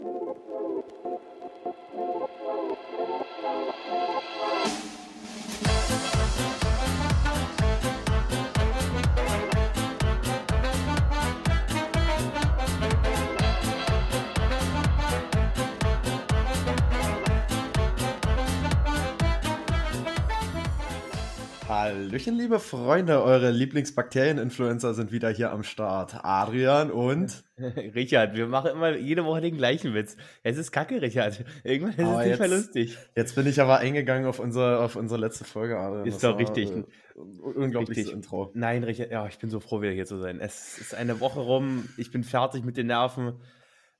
Thank you. Hallöchen, liebe Freunde, eure Lieblingsbakterieninfluencer sind wieder hier am Start. Adrian und Richard, wir machen immer jede Woche den gleichen Witz. Es ist kacke, Richard. Irgendwann ist Aber es nicht mehr jetzt- lustig. jetzt bin ich aber eingegangen auf unsere, auf unsere letzte Folge, Adrian. Ist Das doch richtig. Äh, unglaubliches Richtig. Intro. Nein, Richard, ja, ich bin so froh, wieder hier zu sein. Es ist eine Woche rum, ich bin fertig mit den Nerven.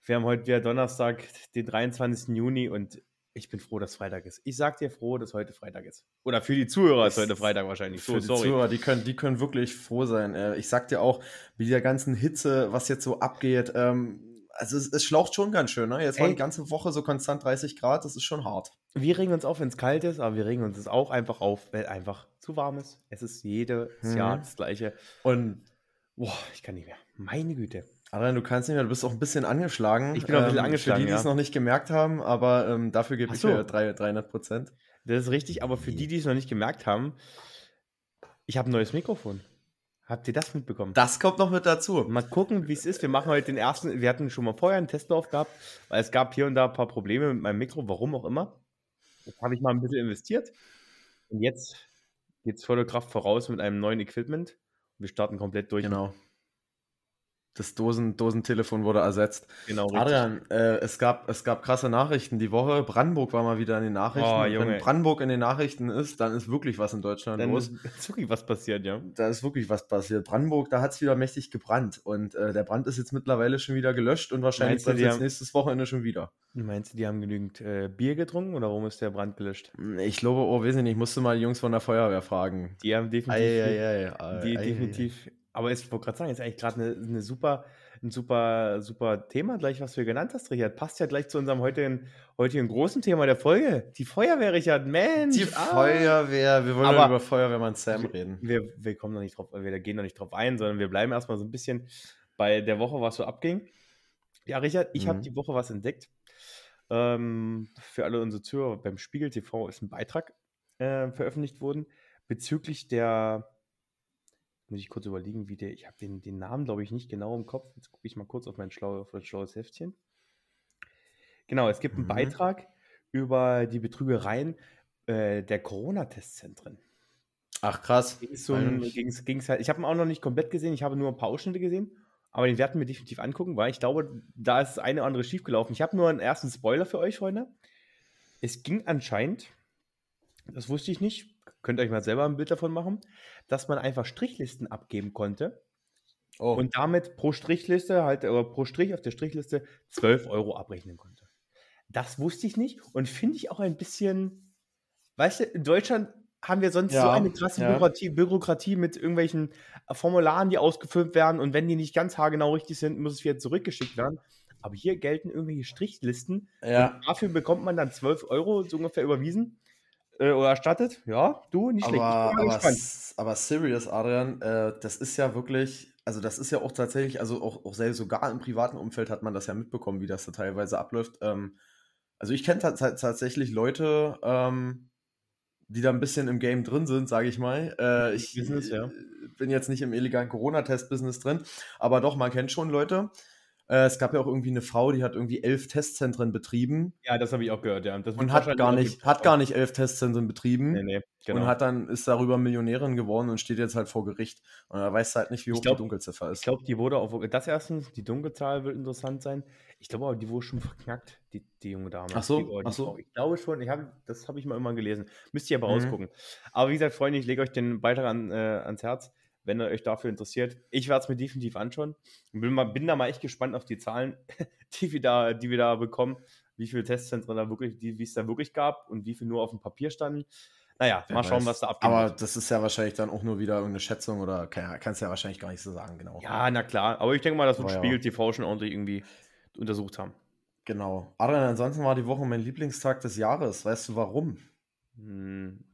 Wir haben heute wieder Donnerstag, den 23. Juni und ich bin froh, dass Freitag ist. Ich sag dir froh, dass heute Freitag ist. Oder für die Zuhörer ist heute Freitag wahrscheinlich. Für So, die sorry. Zuhörer, die können, die können wirklich froh sein. Äh, Ich sag dir auch, mit der ganzen Hitze, was jetzt so abgeht, ähm, also es, es schlaucht schon ganz schön. Ne? Jetzt war Ey. die ganze Woche so konstant 30 Grad, das ist schon hart. Wir regen uns auf, wenn es kalt ist, aber wir regen uns es auch einfach auf, weil einfach zu warm ist. Es ist jedes Mhm. Jahr das Gleiche. Und Boah, ich kann nicht mehr. Meine Güte. Adrian, du kannst nicht mehr, du bist auch ein bisschen angeschlagen. Ich bin auch ein bisschen Ähm, angeschlagen, Für die, die es ja. noch nicht gemerkt haben, aber ähm, dafür gebe Ach ich so. dir drei- 300 Prozent. Das ist richtig, aber für die, die es noch nicht gemerkt haben, ich habe ein neues Mikrofon. Habt ihr das mitbekommen? Das kommt noch mit dazu. Mal gucken, wie es ist. Wir machen heute den ersten. Wir hatten schon mal vorher einen Testlauf gehabt, weil es gab hier und da ein paar Probleme mit meinem Mikro, warum auch immer. Jetzt habe ich mal ein bisschen investiert. Und jetzt geht es voller Kraft voraus mit einem neuen Equipment. Wir starten komplett durch. Genau. Das Dosen, Dosentelefon wurde ersetzt. genau richtig. Adrian, äh, es, gab, es gab krasse Nachrichten die Woche. Brandenburg war mal wieder in den Nachrichten. Oh. Wenn Brandenburg in den Nachrichten ist, dann ist wirklich was in Deutschland Dann los. ist ist wirklich was passiert, ja. Da ist wirklich was passiert. Brandenburg, da hat es wieder mächtig gebrannt. Und äh, der Brand ist jetzt mittlerweile schon wieder gelöscht und wahrscheinlich brennt haben- nächstes Wochenende schon wieder. Meinst du, die haben genügend äh, Bier getrunken oder warum ist der Brand gelöscht? Ich glaube, oh, weiß ich nicht, musste mal die Jungs von der Feuerwehr fragen. Die haben definitiv. Ei, ei, ei, Die definitiv. Aber ich wollte gerade sagen, ist eigentlich gerade eine, eine super, ein super, super Thema, gleich was du hier genannt hast, Richard. Passt ja gleich zu unserem heutigen, heutigen großen Thema der Folge. Die Feuerwehr, Richard. Mensch. Die ah. Feuerwehr, wir wollen Aber- über Feuerwehrmann Sam reden. Wir, wir kommen noch nicht drauf, wir gehen noch nicht drauf ein, sondern wir bleiben erstmal so ein bisschen bei der Woche, was so abging. Ja, Richard, ich habe Mhm. die Woche was entdeckt. Ähm, für alle unsere Zuhörer, beim Spiegel TV ist ein Beitrag äh, veröffentlicht worden bezüglich der, muss ich kurz überlegen, wie der, ich habe den, den Namen, glaube ich, nicht genau im Kopf. Jetzt gucke ich mal kurz auf mein, schlau, auf mein schlaues Heftchen. Genau, es gibt einen Mhm. Beitrag über die Betrügereien äh, der Corona-Testzentren. Ach krass. Ging's so ein, ging's, ging's halt, ich habe ihn auch noch nicht komplett gesehen, ich habe nur ein paar Ausschnitte gesehen, aber den werden wir definitiv angucken, weil ich glaube, da ist das eine oder andere schiefgelaufen. Ich habe nur einen ersten Spoiler für euch, Freunde. Es ging anscheinend, das wusste ich nicht, könnt ihr euch mal selber ein Bild davon machen, dass man einfach Strichlisten abgeben konnte Oh, und damit pro Strichliste, halt, oder pro Strich auf der Strichliste 12 Euro abrechnen konnte. Das wusste ich nicht und finde ich auch ein bisschen, weißt du, in Deutschland haben wir sonst so Ja, eine krasse ja. Bürokratie, Bürokratie mit irgendwelchen äh, Formularen, die ausgefüllt werden und wenn die nicht ganz haargenau richtig sind, muss es wieder zurückgeschickt werden. Aber hier gelten irgendwelche Strichlisten. ja. Und dafür bekommt man dann 12 Euro so ungefähr überwiesen äh, oder erstattet. Ja, du, nicht schlecht. Aber, mal aber, gespannt. aber serious, Adrian, äh, das ist ja wirklich, also das ist ja auch tatsächlich, also auch, auch selbst sogar im privaten Umfeld hat man das ja mitbekommen, wie das da teilweise abläuft. Ähm, also ich kenne tatsächlich Leute, ähm, die da ein bisschen im Game drin sind, sage ich mal. Äh, ich Business, ja. äh, bin jetzt nicht im illegalen Corona-Test-Business drin, aber doch, man kennt schon Leute. Äh, es gab ja auch irgendwie eine Frau, die hat irgendwie elf Testzentren betrieben Ja, das habe ich auch gehört, ja. Das und hat gar nicht, hat gar nicht elf Testzentren betrieben Nee, nee, genau. und hat dann, ist darüber Millionärin geworden und steht jetzt halt vor Gericht. Und er weiß halt nicht, wie Ich hoch glaub- die Dunkelziffer Ich ist. glaube, die wurde auch, das erstens, die Dunkelzahl wird interessant sein. Ich glaube aber, die wurde schon verknackt, die, die junge Dame. Ach so, die, die ach so. Frau. Ich glaube schon, ich hab, das habe ich mal immer gelesen. Müsst ihr aber Mhm. rausgucken. Aber wie gesagt, Freunde, ich lege euch den Beitrag an, äh, ans Herz, wenn ihr euch dafür interessiert. Ich werde es mir definitiv anschauen. Bin, mal, bin da mal echt gespannt auf die Zahlen, die wir da, die wir da bekommen. Wie viele Testzentren da wirklich, die, wie es da wirklich gab und wie viel nur auf dem Papier standen. Naja, Wer mal schauen, weiß. was da abgeht. Aber das ist ja wahrscheinlich dann auch nur wieder irgendeine Schätzung oder kann, kannst du ja wahrscheinlich gar nicht so sagen, genau. Ja, na klar. Aber ich denke mal, das wird ja. Spiegel TV schon ordentlich irgendwie untersucht haben. Genau. Adrian, ansonsten war die Woche mein Lieblingstag des Jahres. Weißt du warum? Hm,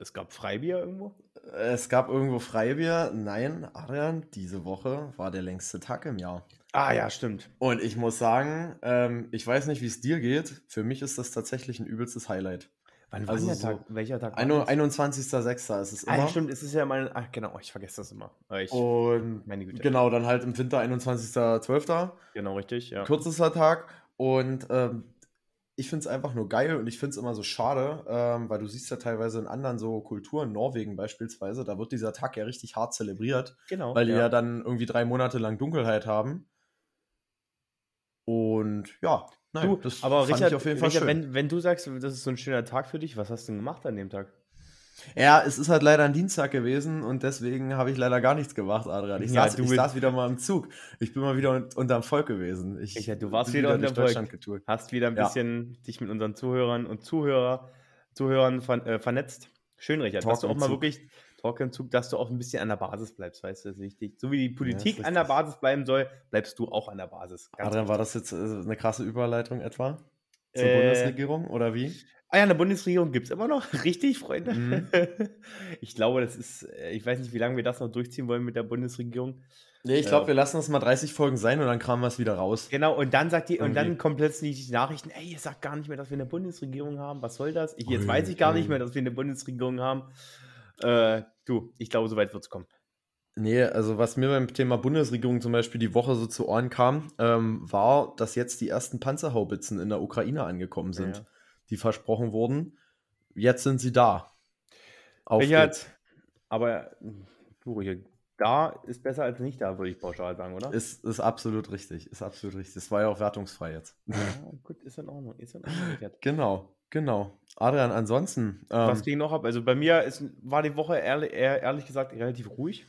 Es gab Freibier irgendwo? Es gab irgendwo Freibier. Nein, Adrian, diese Woche war der längste Tag im Jahr. Ah ja, stimmt. Und ich muss sagen, ähm, ich weiß nicht, wie es dir geht. Für mich ist das tatsächlich ein übelstes Highlight. Wann war Also der so Tag? Welcher Tag? war Ein- das? 21.06. ist es Ah, immer. ja, stimmt, es ist ja mein. Ach, genau, ich vergesse das immer. Ich, Und meine Güte. genau, dann halt im Winter 21.12. Genau, richtig, ja. kürzester Tag. Und ähm, ich finde es einfach nur geil und ich finde es immer so schade, ähm, weil du siehst ja teilweise in anderen so Kulturen, Norwegen beispielsweise, da wird dieser Tag ja richtig hart zelebriert, Genau. weil die ja dann irgendwie drei Monate lang Dunkelheit haben. Und ja, nein, Du, das aber fand Richard, ich auf jeden Fall Richard schön. wenn, wenn du sagst, das ist so ein schöner Tag für dich, was hast du denn gemacht an dem Tag? Ja, es ist halt leider ein Dienstag gewesen und deswegen habe ich leider gar nichts gemacht, Adrian. Ich, Ja, saß, du ich bist- saß wieder mal im Zug. Ich bin mal wieder un unterm Volk gewesen. Ich, Richard, du warst wieder durch unterm Volk. Getourt. Hast wieder ein Ja. bisschen dich mit unseren Zuhörern und Zuhörer, Zuhörern ver, äh, vernetzt. Schön, Richard, Talk dass du auch mal Zug. wirklich Talk im Zug, dass du auch ein bisschen an der Basis bleibst, weißt du, das ist wichtig. So wie die Politik ist an der richtig. Basis bleiben soll, bleibst du auch an der Basis. Ganz Adrian, war das jetzt äh, eine krasse Überleitung etwa? Zur Äh, Bundesregierung oder wie? Ah ja, eine Bundesregierung gibt es immer noch, richtig, Freunde? Mhm. Ich glaube, das ist, äh, ich weiß nicht, wie lange wir das noch durchziehen wollen mit der Bundesregierung. Nee, ich glaube, wir lassen das mal 30 Folgen sein und dann kramen wir es wieder raus. Genau, und dann sagt die, und dann Irgendwie. kommen plötzlich die Nachrichten, ey, ihr sagt gar nicht mehr, dass wir eine Bundesregierung haben. Was soll das? Ich, jetzt Ui, weiß ich gar ui. nicht mehr, dass wir eine Bundesregierung haben. Äh, du, ich glaube, soweit wird es kommen. Nee, also was mir beim Thema Bundesregierung zum Beispiel die Woche so zu Ohren kam, ähm, war, dass jetzt die ersten Panzerhaubitzen in der Ukraine angekommen sind, Ja. Die versprochen wurden. Jetzt sind sie da. Auf Richard, geht's. aber du, Richard, da ist besser als nicht da, würde ich pauschal sagen, oder? Ist, ist absolut richtig, ist absolut richtig. Das war ja auch wertungsfrei jetzt. ja, gut, ist in Ordnung, ist in Ordnung. Genau, genau. Adrian, ansonsten, ähm, Was ging noch ab? Also bei mir ist, war die Woche ehrlich, ehrlich gesagt relativ ruhig.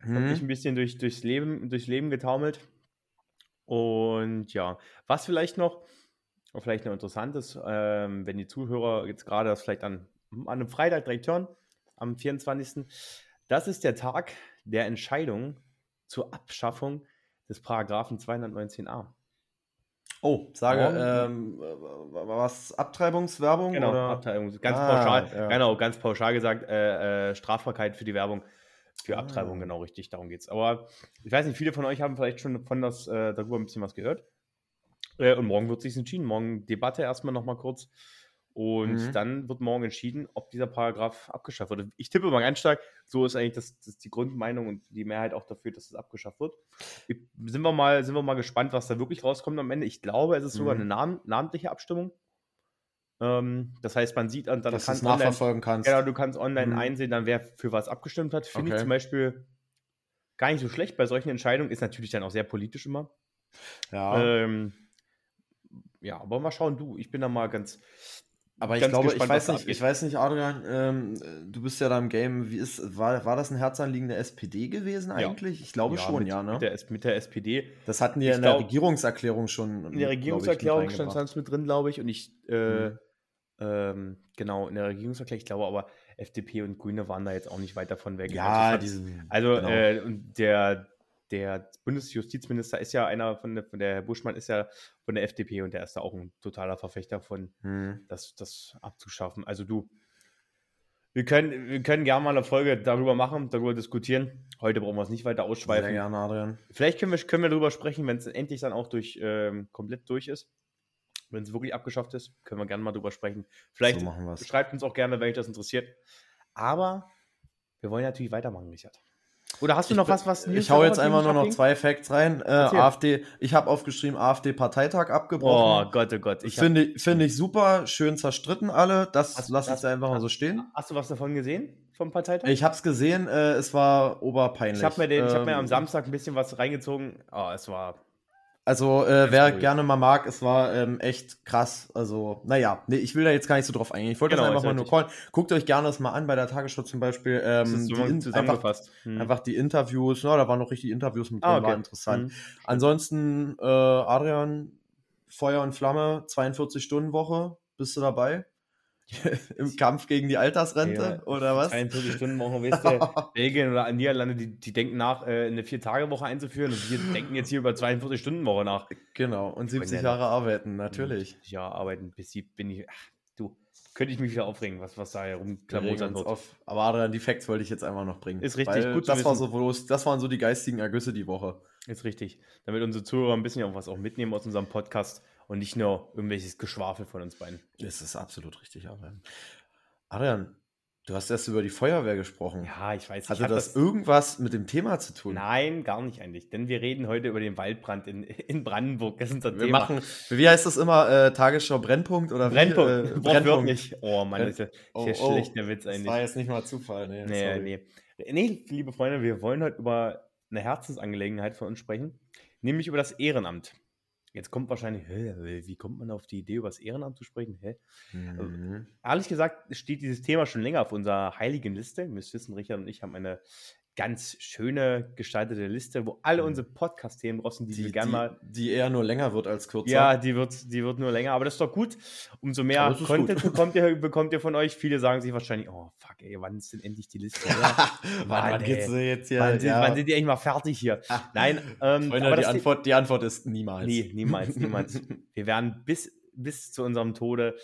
Hm, mich ein bisschen durch, durchs, Leben, durchs Leben getaumelt. Und ja, was vielleicht noch, vielleicht noch interessant ist, ähm, wenn die Zuhörer jetzt gerade das vielleicht an, an einem Freitag direkt hören, am 24. Das ist der Tag der Entscheidung zur Abschaffung des Paragraphen 219a. oh, sage, ähm, was, Abtreibungswerbung? Genau, oder? Abtreibung. Ganz Ah, pauschal, ja. genau, ganz pauschal gesagt, äh, äh, Strafbarkeit für die Werbung für Ah. Abtreibung, genau richtig, darum geht's. Aber ich weiß nicht, viele von euch haben vielleicht schon von das, äh, darüber ein bisschen was gehört. Äh, und morgen wird sich entschieden. Morgen Debatte erstmal nochmal kurz. Und Mhm. dann wird morgen entschieden, ob dieser Paragraph abgeschafft wird. Ich tippe mal ganz stark, so ist eigentlich das, das die Grundmeinung und die Mehrheit auch dafür, dass es abgeschafft wird. Ich, sind, wir mal, sind wir mal gespannt, was da wirklich rauskommt am Ende. Ich glaube, es ist sogar Mhm. eine Namen, namentliche Abstimmung. Ähm, das heißt, man sieht, dann dann Dass du es kann online, nachverfolgen kannst. genau, du kannst online Mhm. einsehen, dann wer für was abgestimmt hat. Finde ich Okay. zum Beispiel gar nicht so schlecht bei solchen Entscheidungen. Ist natürlich dann auch sehr politisch immer. Ja. Ähm, ja, aber mal schauen, du, ich bin da mal ganz. Aber ich ganz glaube, ich gespannt, was weiß nicht, ich weiß nicht, Adrian, ähm, du bist ja da im Game. Wie ist, war, war das ein Herzanliegen der SPD gewesen Ja. eigentlich? Ich glaube schon, mit, ja, ne? Mit der, mit der SPD. das hatten die Ich in der glaub- Regierungserklärung schon. In der Regierungserklärung stand es mit drin, glaube ich. Und ich, äh, Mhm. ähm, genau, in der Regierungserklärung, ich glaube aber, FDP und Grüne waren da jetzt auch nicht weit davon weg. Ja, Also, diese. Also genau. äh, der, der Bundesjustizminister ist ja einer von der, von der Herr Buschmann ist ja von der FDP und der ist da auch ein totaler Verfechter von, Hm. das, das abzuschaffen. Also du, wir können, wir können gerne mal eine Folge darüber machen, darüber diskutieren. Heute brauchen wir es nicht weiter Sehr ausschweifen. gerne, Adrian. Vielleicht können wir, können wir darüber sprechen, wenn es endlich dann auch durch ähm, komplett durch ist. Wenn es wirklich abgeschafft ist, können wir gerne mal drüber sprechen. Vielleicht so schreibt uns auch gerne, wenn euch das interessiert. Aber wir wollen natürlich weitermachen, Richard. Oder hast du noch was, was Ich hau jetzt einfach nur noch zwei Facts rein. Äh. AfD, ich habe aufgeschrieben, AfD-Parteitag Oh abgebrochen. Gott, oh Gott. Ich hab, Finde find ich super, schön zerstritten alle. Das Hast- lasse ich hast- da einfach mal so stehen. hast du was davon gesehen vom Parteitag? Ich habe es gesehen, äh, es war oberpeinlich. Ich habe mir, den- ich hab mir am Ähm, Samstag ein bisschen was reingezogen. Oh, es war. Also, äh, wer ruhig. gerne mal mag, es war ähm, echt krass. Also, naja, nee, ich will da jetzt gar nicht so drauf eingehen. Ich wollte Genau, das ist einfach mal nur callen. Guckt euch gerne das mal an bei der Tagesschau zum Beispiel. Das Ähm, ist die so einfach, zusammengefasst. Hm. einfach die Interviews, ja, da waren noch richtig Interviews mit drin, Ah, okay. war interessant. Hm. Ansonsten, äh, Adrian, Feuer und Flamme, 42-Stunden-Woche, bist du dabei? Im Kampf gegen die Altersrente Ja, oder was? 42 Stunden Woche, weißt du, Belgien oder Niederlande, die, die denken nach, äh, eine Vier-Tage-Woche einzuführen und wir denken jetzt hier über 42-Stunden-Woche nach. Genau, und 70 Freunde. Jahre arbeiten, natürlich. Ja, arbeiten, bis sie bin ich. Ach, du, könnte ich mich wieder aufregen, was, was da uns wird. auf. Aber Adrian, die Facts wollte ich jetzt einfach noch bringen. Ist richtig, gut das, war so bloß, das waren so die geistigen Ergüsse die Woche. Ist richtig. Damit unsere Zuhörer ein bisschen auch was auch mitnehmen aus unserem Podcast und nicht nur irgendwelches Geschwafel von uns beiden. Das ist absolut richtig, Adrian. Adrian, du hast erst über die Feuerwehr gesprochen. Ja, ich weiß. Hatte ich das, das, irgendwas mit dem Thema zu tun? Nein, gar nicht eigentlich. Denn wir reden heute über den Waldbrand in, in Brandenburg. Das ist unser wir Thema. Machen, wie heißt das immer? Äh, Tagesschau Brennpunkt oder Brennpunkt. Wie, äh, Brennpunkt. Oh Mann, das ist ja oh, oh, der Witz eigentlich. Das war jetzt nicht mal Zufall. Nee, nee, sorry. nee. Nee, liebe Freunde, wir wollen heute über eine Herzensangelegenheit von uns sprechen, nämlich über das Ehrenamt. Jetzt kommt wahrscheinlich, hä, wie kommt man auf die Idee, über das Ehrenamt zu sprechen? Hä? Mhm. Ehrlich gesagt steht dieses Thema schon länger auf unserer heiligen Liste. Ihr müsst wissen, Richard und ich haben eine ganz schöne gestaltete Liste, wo alle Mhm. unsere Podcast-Themen drauf sind, die, Die, wir gerne mal. die, eher nur länger wird als kürzer. Ja, die wird, die wird nur länger, aber das ist doch gut. Umso mehr Content gut. bekommt ihr, bekommt ihr von euch. Viele sagen sich wahrscheinlich, oh fuck, ey, wann ist denn endlich die Liste? Wann, Mann, wann geht's jetzt hier? wann, sind, ja. wann sind die eigentlich mal fertig hier? Nein, ähm, Freunde, aber die, Antwort, die Antwort ist niemals. Nee, niemals, niemals. Wir werden bis, bis zu unserem Tode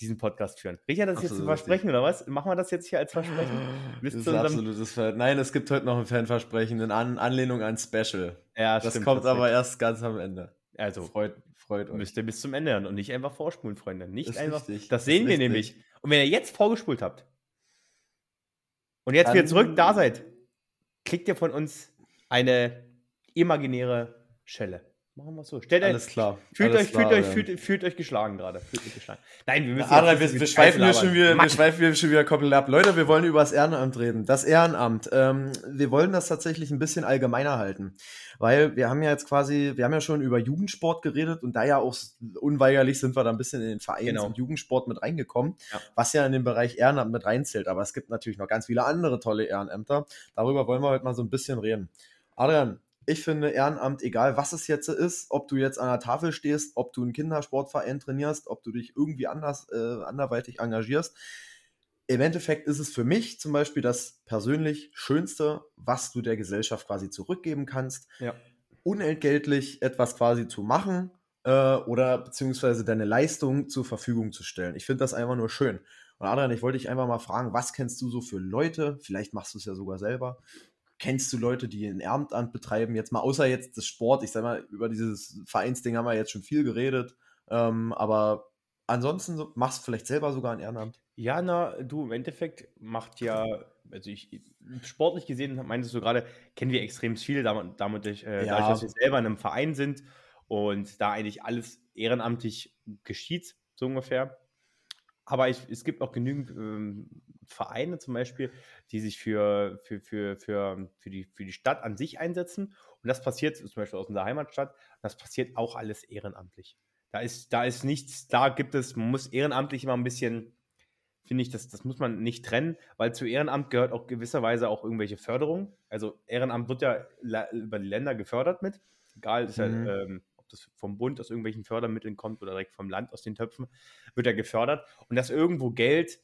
diesen Podcast führen. Richard, das ist jetzt ein Versprechen, oder was? Machen wir das jetzt hier als Versprechen? Bis Das ist absolutes Ver Nein, es gibt heute noch ein Fanversprechen in An Anlehnung an Special. Ja, Das stimmt, kommt aber erst ganz am Ende. Also, Freut, freut euch. müsst ihr bis zum Ende hören und nicht einfach vorspulen, Freunde. Nicht Ist einfach. richtig, Das sehen wir richtig. nämlich. Und wenn ihr jetzt vorgespult habt und jetzt Dann- wieder zurück da seid, kriegt ihr von uns eine imaginäre Schelle. Machen wir es so. Stellt euch, Alles klar. fühlt, alles euch, klar, fühlt, euch, fühlt, fühlt euch geschlagen gerade. Fühlt euch geschlagen. Nein, wir müssen Adrian, wir, wir schweifen hier schon wieder, wir schweifen hier schon wieder komplett ab. Leute, wir wollen über das Ehrenamt reden. Das Ehrenamt. Ähm, wir wollen das tatsächlich ein bisschen allgemeiner halten. Weil wir haben ja jetzt quasi, wir haben ja schon über Jugendsport geredet und da ja auch unweigerlich sind wir da ein bisschen in den Vereins- Genau. und Jugendsport mit reingekommen, Ja. was ja in den Bereich Ehrenamt mit reinzählt. Aber es gibt natürlich noch ganz viele andere tolle Ehrenämter. Darüber wollen wir heute mal so ein bisschen reden. Adrian, ich finde Ehrenamt, egal was es jetzt ist, ob du jetzt an der Tafel stehst, ob du einen Kindersportverein trainierst, ob du dich irgendwie anders, äh, anderweitig engagierst, im Endeffekt ist es für mich zum Beispiel das persönlich Schönste, was du der Gesellschaft quasi zurückgeben kannst, Ja. unentgeltlich etwas quasi zu machen äh, oder beziehungsweise deine Leistung zur Verfügung zu stellen. Ich finde das einfach nur schön. Und Adrian, ich wollte dich einfach mal fragen, was kennst du so für Leute? Vielleicht machst du es ja sogar selber. Kennst du Leute, die ein Ehrenamt betreiben? Jetzt mal außer jetzt das Sport. Ich sag mal, über dieses Vereinsding haben wir jetzt schon viel geredet. Ähm, aber ansonsten so, machst du vielleicht selber sogar ein Ehrenamt. Ja, na, du, im Endeffekt macht ja, also ich, sportlich gesehen, meintest du gerade, kennen wir extrem viele, damit, damit ich, äh, Ja. dadurch, dass wir selber in einem Verein sind und da eigentlich alles ehrenamtlich geschieht, so ungefähr. Aber ich, es gibt auch genügend ähm, Vereine zum Beispiel, die sich für, für, für, für, für, die, für die Stadt an sich einsetzen. Und das passiert zum Beispiel aus unserer Heimatstadt. Das passiert auch alles ehrenamtlich. Da ist, da ist nichts, da gibt es, man muss ehrenamtlich immer ein bisschen, finde ich, das, das muss man nicht trennen, weil zu Ehrenamt gehört auch gewisserweise auch irgendwelche Förderung. Also Ehrenamt wird ja über die Länder gefördert mit. Egal, ist Mhm. ja, ähm, ob das vom Bund aus irgendwelchen Fördermitteln kommt oder direkt vom Land aus den Töpfen, wird ja gefördert. Und dass irgendwo Geld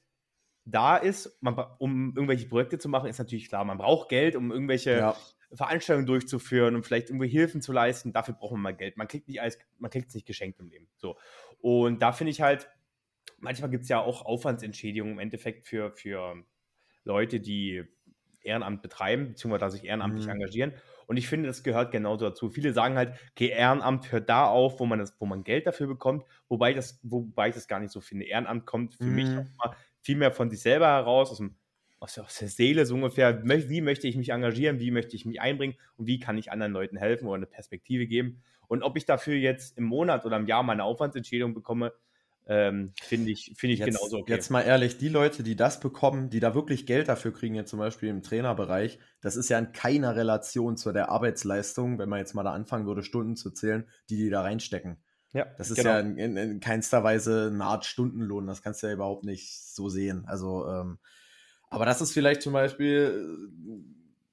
da ist, man, um irgendwelche Projekte zu machen, ist natürlich klar. Man braucht Geld, um irgendwelche Ja. Veranstaltungen durchzuführen und vielleicht irgendwie Hilfen zu leisten. Dafür braucht man mal Geld. Man kriegt nicht alles, man kriegt es nicht geschenkt im Leben. So. Und da finde ich halt, manchmal gibt es ja auch Aufwandsentschädigungen im Endeffekt für, für Leute, die Ehrenamt betreiben, beziehungsweise sich ehrenamtlich Mhm. engagieren. Und ich finde, das gehört genauso dazu. Viele sagen halt, okay, Ehrenamt hört da auf, wo man, das, wo man Geld dafür bekommt, wobei, das, wobei ich das gar nicht so finde. Ehrenamt kommt für mich Mhm. auch mal viel mehr von sich selber heraus, aus, dem, aus, der- aus der Seele so ungefähr. Wie möchte ich mich engagieren, wie möchte ich mich einbringen und wie kann ich anderen Leuten helfen oder eine Perspektive geben. Und ob ich dafür jetzt im Monat oder im Jahr meine Aufwandsentschädigung bekomme, ähm, finde ich, finde ich Jetzt, genauso okay. jetzt mal ehrlich, die Leute, die das bekommen, die da wirklich Geld dafür kriegen, jetzt zum Beispiel im Trainerbereich, das ist ja in keiner Relation zu der Arbeitsleistung, wenn man jetzt mal da anfangen würde, Stunden zu zählen, die die da reinstecken. Ja, Das ist genau. ja in, in, in keinster Weise eine Art Stundenlohn, das kannst du ja überhaupt nicht so sehen. Also, ähm, aber das ist vielleicht zum Beispiel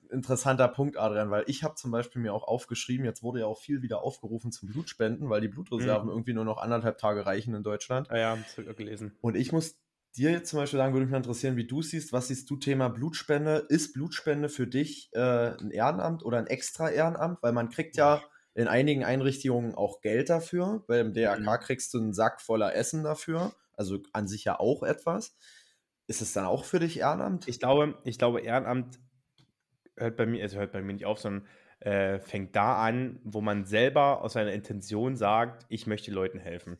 äh, interessanter Punkt, Adrian, weil ich habe zum Beispiel mir auch aufgeschrieben, jetzt wurde ja auch viel wieder aufgerufen zum Blutspenden, weil die Blutreserven Mhm. irgendwie nur noch anderthalb Tage reichen in Deutschland. Ah ja, das habe ich auch gelesen. Und ich muss dir jetzt zum Beispiel sagen, würde mich mal interessieren, wie du siehst. Was siehst du Thema Blutspende? Ist Blutspende für dich äh, ein Ehrenamt oder ein extra Ehrenamt? Weil man kriegt ja in einigen Einrichtungen auch Geld dafür. Beim DRK Mhm. kriegst du einen Sack voller Essen dafür. Also an sich ja auch etwas. Ist es dann auch für dich Ehrenamt? Ich glaube, ich glaube, Ehrenamt hört bei mir, also hört bei mir nicht auf, sondern äh, fängt da an, wo man selber aus seiner Intention sagt, ich möchte Leuten helfen.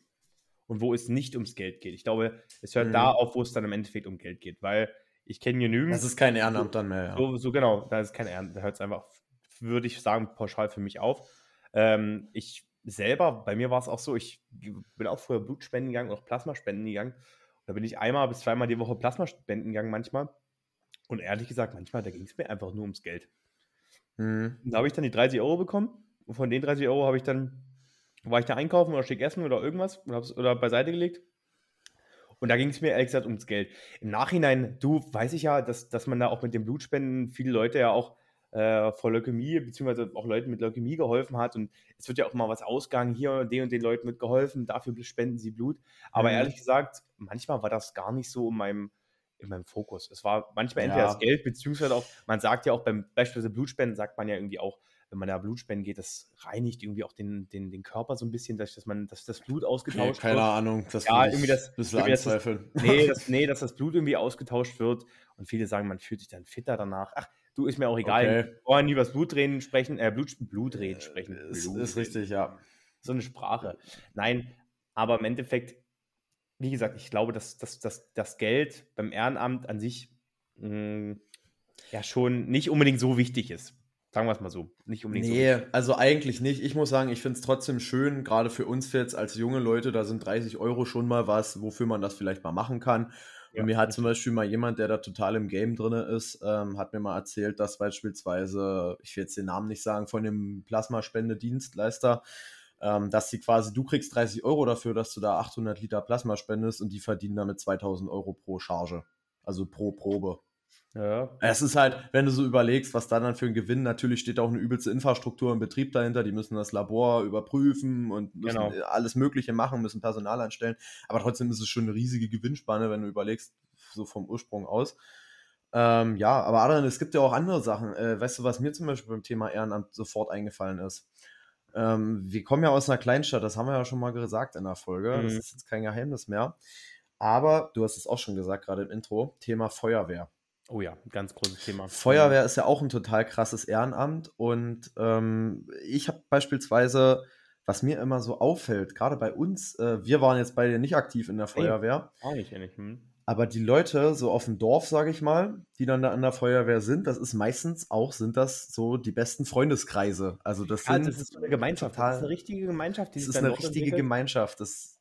Und wo es nicht ums Geld geht. Ich glaube, es hört mhm. da auf, wo es dann im Endeffekt um Geld geht, weil ich kenne genügend. Das ist kein Ehrenamt dann mehr, ja. So, so genau, da ist kein Ehrenamt. Da hört es einfach, würde ich sagen, pauschal für mich auf. Ähm, ich selber, bei mir war es auch so, ich bin auch früher Blutspenden gegangen und auch Plasmaspenden gegangen. Da bin ich einmal bis zweimal die Woche Plasmaspenden gegangen manchmal. Und ehrlich gesagt, manchmal, da ging es mir einfach nur ums Geld. Mhm. Da habe ich dann die 30 Euro bekommen. Und von den 30 Euro habe ich dann, war ich da einkaufen oder schick essen oder irgendwas oder, oder beiseite gelegt. Und da ging es mir ehrlich gesagt ums Geld. Im Nachhinein, du, weiß ich ja, dass, dass man da auch mit den Blutspenden viele Leute ja auch äh, vor Leukämie, beziehungsweise auch Leuten mit Leukämie geholfen hat. Und es wird ja auch mal was ausgegangen, hier den und den Leuten wird geholfen, dafür spenden sie Blut. Aber mhm. ehrlich gesagt, manchmal war das gar nicht so in meinem, in meinem Fokus. Es war manchmal entweder ja. das Geld, beziehungsweise auch, man sagt ja auch beim beispielsweise Blutspenden, sagt man ja irgendwie auch, wenn man da Blutspenden geht, das reinigt irgendwie auch den, den, den Körper so ein bisschen, dass, dass man dass das Blut ausgetauscht okay, keine wird. Keine Ahnung, das ja, irgendwie das, irgendwie das, das, nee, das, nee, dass das Blut irgendwie ausgetauscht wird und viele sagen, man fühlt sich dann fitter danach. Ach, Du, ist mir auch egal. Okay. Wollen nie über das Blutreden sprechen, äh, Blut, Blutreden sprechen. Ist, ist richtig, ja. So eine Sprache. Nein, aber im Endeffekt, wie gesagt, ich glaube, dass, dass, dass das Geld beim Ehrenamt an sich mh, hm, ja schon nicht unbedingt so wichtig ist. Sagen wir es mal so. Nicht unbedingt nee, so also eigentlich nicht. Ich muss sagen, ich finde es trotzdem schön, gerade für uns jetzt als junge Leute, da sind 30 Euro schon mal was, wofür man das vielleicht mal machen kann. Und mir hat zum Beispiel mal jemand, der da total im Game drin ist, ähm, hat mir mal erzählt, dass beispielsweise, ich will jetzt den Namen nicht sagen, von dem Plasmaspendedienstleister, ähm, dass sie quasi, du kriegst 30 Euro dafür, dass du da 800 Liter Plasma spendest und die verdienen damit 2000 Euro pro Charge. Also pro Probe. Ja. Es ist halt, wenn du so überlegst, was da dann für ein Gewinn, natürlich steht auch eine übelste Infrastruktur im Betrieb dahinter, die müssen das Labor überprüfen und müssen genau. alles Mögliche machen, müssen Personal anstellen, aber trotzdem ist es schon eine riesige Gewinnspanne, wenn du überlegst, so vom Ursprung aus. Ähm, ja, aber Adrian, es gibt ja auch andere Sachen. Äh, weißt du, was mir zum Beispiel beim Thema Ehrenamt sofort eingefallen ist? Ähm, wir kommen ja aus einer Kleinstadt, das haben wir ja schon mal gesagt in der Folge. Mhm. Das ist jetzt kein Geheimnis mehr. Aber du hast es auch schon gesagt, gerade im Intro, Thema Feuerwehr. Oh ja, ganz großes Thema. Feuerwehr ist ja auch ein total krasses Ehrenamt und ähm, ich habe beispielsweise, was mir immer so auffällt, gerade bei uns, äh, wir waren jetzt beide nicht aktiv in der Feuerwehr. Auch nicht, nicht. Hm. Aber die Leute so auf dem Dorf, sage ich mal, die dann da an der Feuerwehr sind, das ist meistens auch, sind das so die besten Freundeskreise. Also das, ja, sind das ist eine Gemeinschaft, total, das ist eine richtige Gemeinschaft. Die das ist eine richtige entwickelt. Gemeinschaft. Das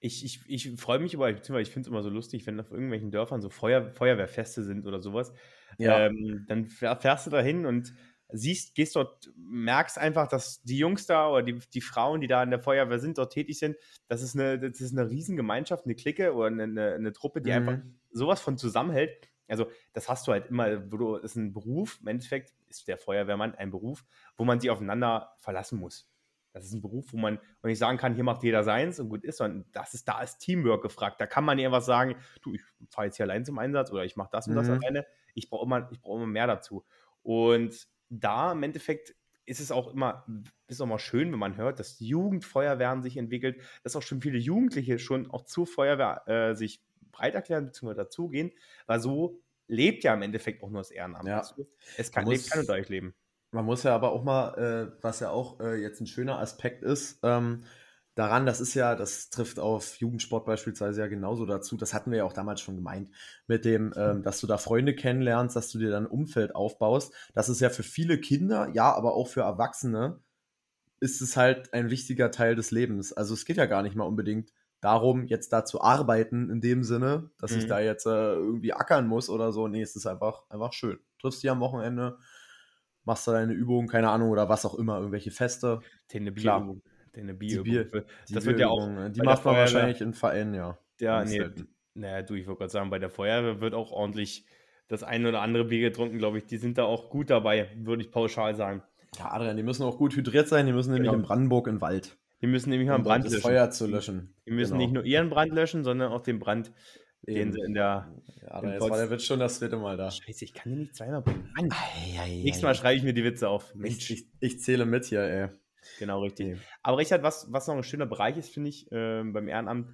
ich, ich, ich freue mich über, beziehungsweise ich finde es immer so lustig, wenn auf irgendwelchen Dörfern so Feuer, Feuerwehrfeste sind oder sowas. Ja. Ähm, dann fährst du da hin und siehst, gehst dort, merkst einfach, dass die Jungs da oder die, die Frauen, die da in der Feuerwehr sind, dort tätig sind, das ist eine, das ist eine Riesengemeinschaft, eine Clique oder eine, eine, eine Truppe, die mhm. einfach sowas von zusammenhält. Also, das hast du halt immer, wo du, das ist ein Beruf, im Endeffekt ist der Feuerwehrmann ein Beruf, wo man sich aufeinander verlassen muss. Das ist ein Beruf, wo man nicht sagen kann, hier macht jeder seins und gut ist, sondern das ist, da ist Teamwork gefragt. Da kann man nicht einfach sagen, du, ich fahre jetzt hier allein zum Einsatz oder ich mache das und das mhm. alleine. Ich brauche immer, ich immer mehr dazu. Und da im Endeffekt ist es auch immer, ist auch mal schön, wenn man hört, dass Jugendfeuerwehren sich entwickelt, dass auch schon viele Jugendliche schon auch zur Feuerwehr äh, sich breit erklären bzw. dazugehen, weil so lebt ja im Endeffekt auch nur das Ehrenamt. Ja. Es kann, lebt kann unter euch leben. Man muss ja aber auch mal, äh, was ja auch äh, jetzt ein schöner Aspekt ist, ähm, daran, das ist ja, das trifft auf Jugendsport beispielsweise ja genauso dazu. Das hatten wir ja auch damals schon gemeint, mit dem, ähm, dass du da Freunde kennenlernst, dass du dir dann ein Umfeld aufbaust. Das ist ja für viele Kinder, ja, aber auch für Erwachsene ist es halt ein wichtiger Teil des Lebens. Also es geht ja gar nicht mal unbedingt darum, jetzt da zu arbeiten in dem Sinne, dass mhm. ich da jetzt äh, irgendwie ackern muss oder so. Nee, es ist einfach, einfach schön. Triffst dich am Wochenende, machst du deine Übungen, keine Ahnung, oder was auch immer, irgendwelche Feste. Deine Bierübung. Deine Bierübung. Die, Bier, das wird ja auch. Die macht man wahrscheinlich in Vereinen, ja. Ja, nee. Naja, du, ich wollte gerade sagen, bei der Feuerwehr wird auch ordentlich das ein oder andere Bier getrunken, glaube ich. Die sind da auch gut dabei, würde ich pauschal sagen. Ja, Adrian, die müssen auch gut hydriert sein. Die müssen nämlich genau. in Brandenburg in Wald. Die müssen nämlich mal um Brand löschen. Feuer zu löschen. Die müssen genau. nicht nur ihren Brand löschen, sondern auch den Brand den sie in der. Ja, da jetzt war der Witz schon das dritte Mal da. Scheiße, ich kann den nicht zweimal bringen. Mann. Nächstes Mal schreibe ich mir die Witze auf. Mensch. Ich, ich zähle mit hier, ey. Genau, richtig. Okay. Aber Richard, was, was noch ein schöner Bereich ist, finde ich, äh, beim Ehrenamt,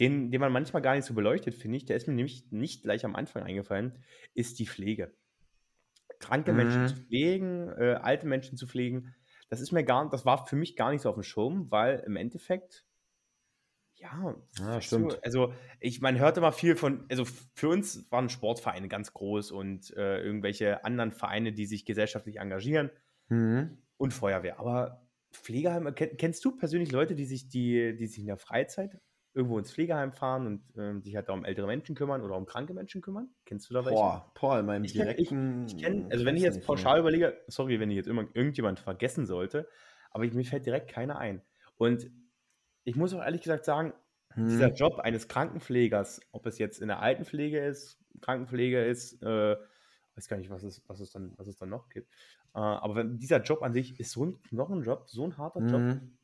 den, den man manchmal gar nicht so beleuchtet, finde ich, der ist mir nämlich nicht gleich am Anfang eingefallen, ist die Pflege. kranke Menschen zu pflegen, äh, alte Menschen zu pflegen, das ist mir gar das war für mich gar nicht so auf dem Schirm, weil im Endeffekt ja, Ja, weißt du, stimmt. also ich man hört immer viel von also für uns waren Sportvereine ganz groß und, äh, irgendwelche anderen Vereine, die sich gesellschaftlich engagieren Mhm. und Feuerwehr. Aber Pflegeheime ken kennst du persönlich Leute, die sich die die sich in der Freizeit irgendwo ins Pflegeheim fahren und, ähm, sich halt da um ältere Menschen kümmern oder um kranke Menschen kümmern? Kennst du da welche? Boah, in meinem Ich kenne ich direkten. ich kenne also wenn ich jetzt pauschal überlege sorry, wenn ich jetzt immer irgendjemand vergessen sollte, aber ich mir fällt direkt keiner ein. Und ich muss auch ehrlich gesagt sagen, ne. dieser. Job eines Krankenpflegers, ob es jetzt in der Altenpflege ist, Krankenpflege ist, äh, weiß gar nicht, was es, was es, dann, was es dann noch gibt. Äh, aber wenn, dieser Job an sich ist so ein Knochenjob, so ein harter Job. Mhm.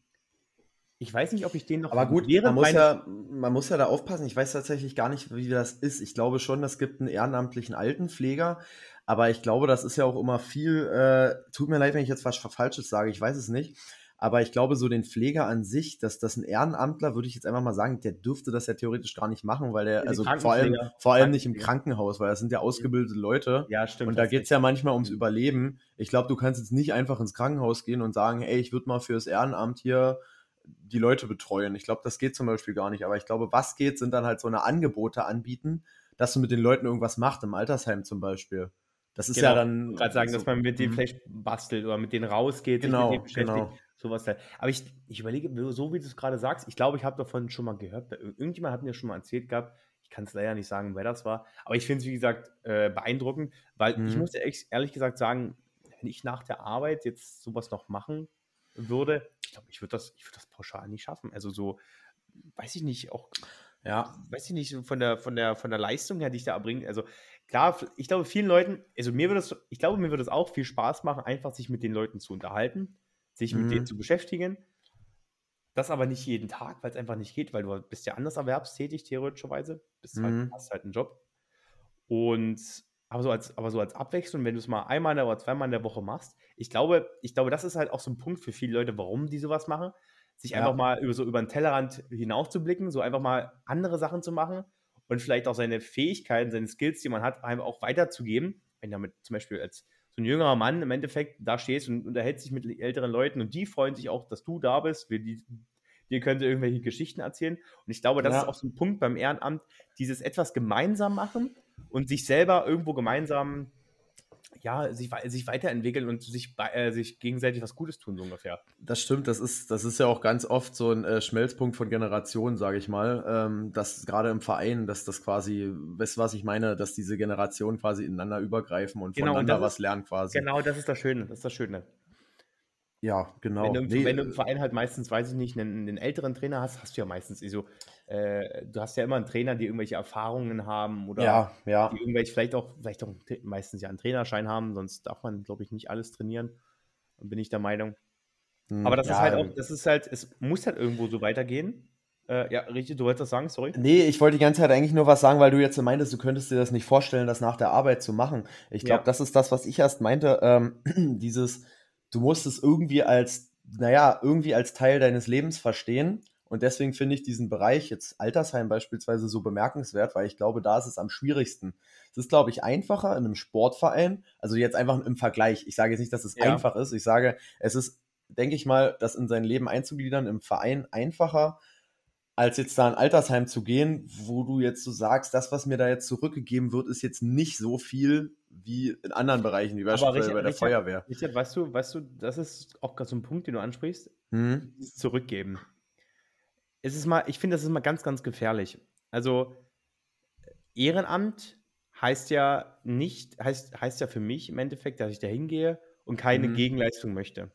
Ich weiß nicht, ob ich den noch Aber gut, man muss, ja, man muss ja da aufpassen. Ich weiß tatsächlich gar nicht, wie das ist. Ich glaube schon, es gibt einen ehrenamtlichen Altenpfleger, aber ich glaube, das ist ja auch immer viel. Äh, tut mir leid, wenn ich jetzt was Falsches sage, ich weiß es nicht. Aber ich glaube, so den Pfleger an sich, dass das ein Ehrenamtler, würde ich jetzt einfach mal sagen, der dürfte das ja theoretisch gar nicht machen, weil der, also vor allem, vor allem nicht im. Krankenhaus, weil das sind ja ausgebildete Leute. ja, stimmt. Und da geht es ja manchmal ums Überleben. Ich glaube, du kannst jetzt nicht einfach ins Krankenhaus gehen und sagen, ey, ich würde mal fürs Ehrenamt hier die Leute betreuen. Ich glaube, das geht zum Beispiel gar nicht. Aber ich glaube, was geht, sind dann halt so eine Angebote anbieten, dass du mit den Leuten irgendwas machst, im Altersheim zum Beispiel. Das ist ja Genau, dann. Ich gerade sagen, dass so- man mit denen Mhm. vielleicht bastelt oder mit denen rausgeht, sich Genau, mit denen beschäftigt. genau. Sowas halt. Aber ich, ich überlege, so wie du es gerade sagst, ich glaube, ich habe davon schon mal gehört. Irgendjemand hat mir schon mal erzählt gehabt. Ich kann es leider nicht sagen, wer das war. Aber ich finde es, wie gesagt, äh, beeindruckend, weil ich Mhm. muss ehrlich, ehrlich gesagt sagen, wenn ich nach der Arbeit jetzt sowas noch machen würde, ich glaube, ich würde das, ich würde das pauschal nicht schaffen. Also so, weiß ich nicht, auch Ja, weiß ich nicht, von der, von der, von der Leistung her, die ich da erbringe. Also klar, ich glaube, vielen Leuten, also mir würde es, ich glaube, mir würde es auch viel Spaß machen, einfach sich mit den Leuten zu unterhalten, sich mit Mhm. denen zu beschäftigen. Das aber nicht jeden Tag, weil es einfach nicht geht, weil du bist ja anders erwerbstätig, theoretischerweise. Bist halt, Mhm. hast halt einen Job. Und aber so als, aber so als Abwechslung, wenn du es mal einmal in der, oder zweimal in der Woche machst, ich glaube, ich glaube, das ist halt auch so ein Punkt für viele Leute, warum die sowas machen, sich Ja. einfach mal über so über den Tellerrand hinauszublicken, so einfach mal andere Sachen zu machen und vielleicht auch seine Fähigkeiten, seine Skills, die man hat, einfach auch weiterzugeben. Wenn du damit zum Beispiel als so ein jüngerer Mann im Endeffekt da stehst und unterhältst dich mit älteren Leuten und die freuen sich auch, dass du da bist, wir die, dir können sie irgendwelche Geschichten erzählen. Und ich glaube, das Ja. ist auch so ein Punkt beim Ehrenamt, dieses etwas gemeinsam machen und sich selber irgendwo gemeinsam ja, sich, sich weiterentwickeln und sich, äh, sich gegenseitig was Gutes tun, so ungefähr. Das stimmt, das ist, das ist ja auch ganz oft so ein äh, Schmelzpunkt von Generationen, sage ich mal. Ähm, dass gerade im Verein, dass das quasi, weißt du, was ich meine, dass diese Generationen quasi ineinander übergreifen und Genau, und voneinander das was ist- lernen quasi. Genau, das ist das Schöne. Das ist das Schöne. Ja, genau. Wenn, du, im- Nee, wenn du im Verein halt meistens, weiß ich nicht, einen, einen älteren Trainer hast, hast du ja meistens eh so, äh, du hast ja immer einen Trainer, die irgendwelche Erfahrungen haben oder ja, ja. die irgendwelche, vielleicht auch, vielleicht auch meistens ja einen Trainerschein haben, sonst darf man, glaube ich, nicht alles trainieren. Bin ich der Meinung. Hm, Aber das ja, ist halt auch, das ist halt, es muss halt irgendwo so weitergehen. Äh, ja, richtig, du wolltest das sagen, sorry. Nee, ich wollte die ganze Zeit eigentlich nur was sagen, weil du jetzt meintest, du könntest dir das nicht vorstellen, das nach der Arbeit zu machen. Ich glaube, Ja. das ist das, was ich erst meinte. Ähm, dieses, du musst es irgendwie als, naja, irgendwie als Teil deines Lebens verstehen. Und deswegen finde ich diesen Bereich jetzt Altersheim beispielsweise so bemerkenswert, weil ich glaube, da ist es am schwierigsten. Es ist, glaube ich, einfacher in einem Sportverein, also jetzt einfach im Vergleich. Ich sage jetzt nicht, dass es Ja. einfach ist. Ich sage, es ist, denke ich mal, das in sein Leben einzugliedern im Verein einfacher, als jetzt da in Altersheim zu gehen, wo du jetzt so sagst, das, was mir da jetzt zurückgegeben wird, ist jetzt nicht so viel wie in anderen Bereichen, wie beispielsweise Richard- bei der Richard- Feuerwehr. Richard, weißt du, weißt du, das ist auch gerade so ein Punkt, den du ansprichst. Hm? Zurückgeben. Es ist mal, ich finde, das ist mal ganz, ganz gefährlich. Also Ehrenamt heißt ja nicht, heißt, heißt ja für mich im Endeffekt, dass ich da hingehe und keine Mhm. Gegenleistung möchte.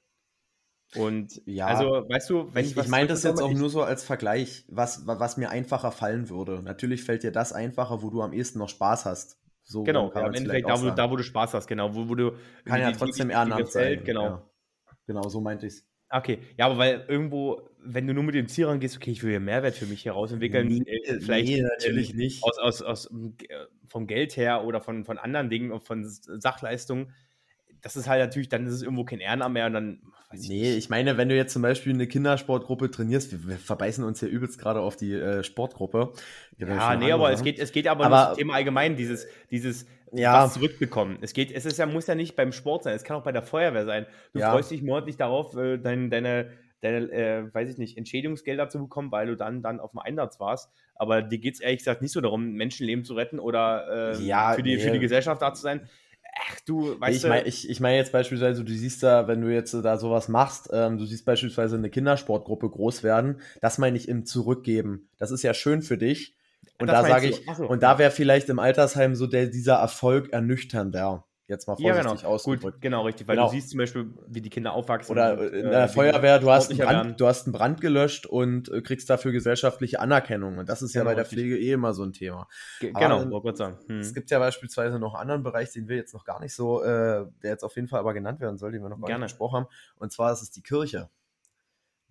Und Ja. also, weißt du, wenn ich, ich, meine das jetzt auch nur so als Vergleich, was, wa- was mir einfacher fallen würde. Natürlich fällt dir das einfacher, wo du am ehensten noch Spaß hast. So genau, ja, im Endeffekt da wo, da, wo du Spaß hast, genau, wo, wo du Kann ja die- trotzdem die- die Ehrenamt gefällt, sein. genau. Ja. Genau, so meinte ich Okay, ja, aber weil irgendwo, wenn du nur mit dem Ziel rangehst, okay, ich will hier Mehrwert für mich hier rausentwickeln, äh, vielleicht nee, natürlich ähm, nicht. aus, aus, aus, äh, vom Geld her oder von, von anderen Dingen, von Sachleistungen, das ist halt natürlich, dann ist es irgendwo kein Ehrenamt mehr und dann. Ich nee, nicht. ich meine, wenn du jetzt zum Beispiel eine Kindersportgruppe trainierst, wir, wir verbeißen uns hier übelst gerade auf die äh, Sportgruppe. Ja, nee, aber es geht, es geht aber, aber um das Thema allgemein, dieses, dieses ja. was zurückbekommen. Es geht, es ist ja, muss ja nicht beim Sport sein, es kann auch bei der Feuerwehr sein. Du ja. freust dich monatlich darauf, äh, dein, deine, deine äh, weiß ich nicht, Entschädigungsgelder zu bekommen, weil du dann, dann auf dem Einsatz warst. Aber dir geht es ehrlich gesagt nicht so darum, Menschenleben zu retten oder äh, ja, für, die, nee. für die Gesellschaft da zu sein. Ach du, weißt ich mein, ich, ich meine jetzt beispielsweise, du siehst da, wenn du jetzt da sowas machst, ähm, du siehst beispielsweise eine Kindersportgruppe groß werden, das meine ich im Zurückgeben. Das ist ja schön für dich. Und das da sage ich, so. und da wäre vielleicht im Altersheim so der, dieser Erfolg ernüchternder. Jetzt mal vorsichtig ja, genau. ausgedrückt. Gut, genau, richtig, weil genau. du siehst zum Beispiel, wie die Kinder aufwachsen. Oder und, in äh, der Feuerwehr, du hast, Brand, du hast einen Brand gelöscht und äh, kriegst dafür gesellschaftliche Anerkennung. Und das ist genau, ja bei der Pflege eh immer so ein Thema. G genau, wollte ich sagen. Hm. Es gibt ja beispielsweise noch einen anderen Bereich, den wir jetzt noch gar nicht so, äh, der jetzt auf jeden Fall aber genannt werden soll, den wir noch gar Gerne. nicht gesprochen haben. Und zwar ist es die Kirche.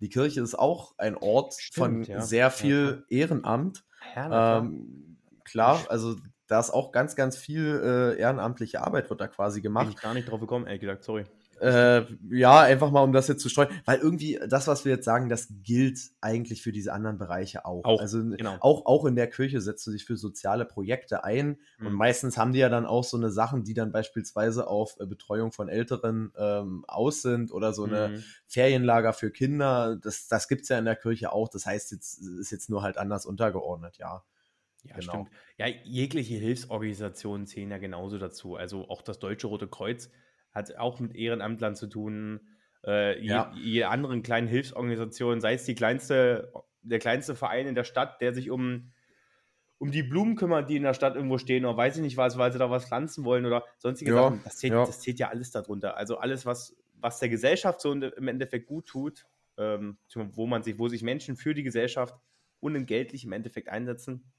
Die Kirche ist auch ein Ort Stimmt, von ja. sehr viel ja. Ehrenamt. Ja, ähm, klar, also da ist auch ganz, ganz viel äh, ehrenamtliche Arbeit wird da quasi gemacht. Bin ich gar nicht drauf gekommen, ehrlich gesagt, sorry. Äh, ja, einfach mal, um das jetzt zu streuen, weil irgendwie das, was wir jetzt sagen, das gilt eigentlich für diese anderen Bereiche auch. auch also genau. auch, auch in der Kirche setzt du dich für soziale Projekte ein mhm. und meistens haben die ja dann auch so eine Sachen, die dann beispielsweise auf äh, Betreuung von Älteren ähm, aus sind oder so eine mhm. Ferienlager für Kinder. Das, das gibt es ja in der Kirche auch. Das heißt, jetzt ist jetzt nur halt anders untergeordnet, ja. Ja, genau. stimmt. Ja, jegliche Hilfsorganisationen zählen ja genauso dazu. Also auch das Deutsche Rote Kreuz hat auch mit Ehrenamtlern zu tun. Äh, ja. je, je, anderen kleinen Hilfsorganisationen, sei es die kleinste, der kleinste Verein in der Stadt, der sich um, um die Blumen kümmert, die in der Stadt irgendwo stehen, oder weiß ich nicht was, weil sie da was pflanzen wollen oder sonstige ja. Sachen. Das zählt, ja. das zählt ja alles darunter. Also alles, was, was der Gesellschaft so im Endeffekt gut tut, ähm, wo man sich, wo sich Menschen für die Gesellschaft unentgeltlich im Endeffekt einsetzen,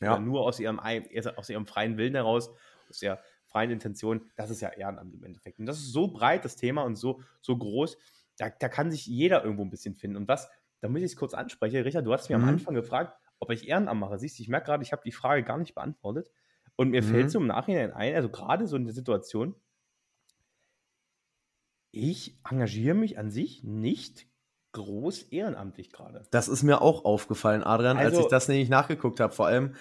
ja. nur aus ihrem, aus ihrem freien Willen heraus, aus der freien Intention, das ist ja Ehrenamt im Endeffekt. Und das ist so breit, das Thema, und so, so groß, da, da kann sich jeder irgendwo ein bisschen finden. Und was, da muss ich es kurz ansprechen, Richard, du hast mir mhm. am Anfang gefragt, ob ich Ehrenamt mache. Siehst du, ich merke gerade, ich habe die Frage gar nicht beantwortet. Und mir mhm. fällt so im Nachhinein ein, also gerade so in der Situation, ich engagiere mich an sich nicht groß ehrenamtlich gerade. Das ist mir auch aufgefallen, Adrian, also, als ich das nämlich nachgeguckt habe. Vor allem,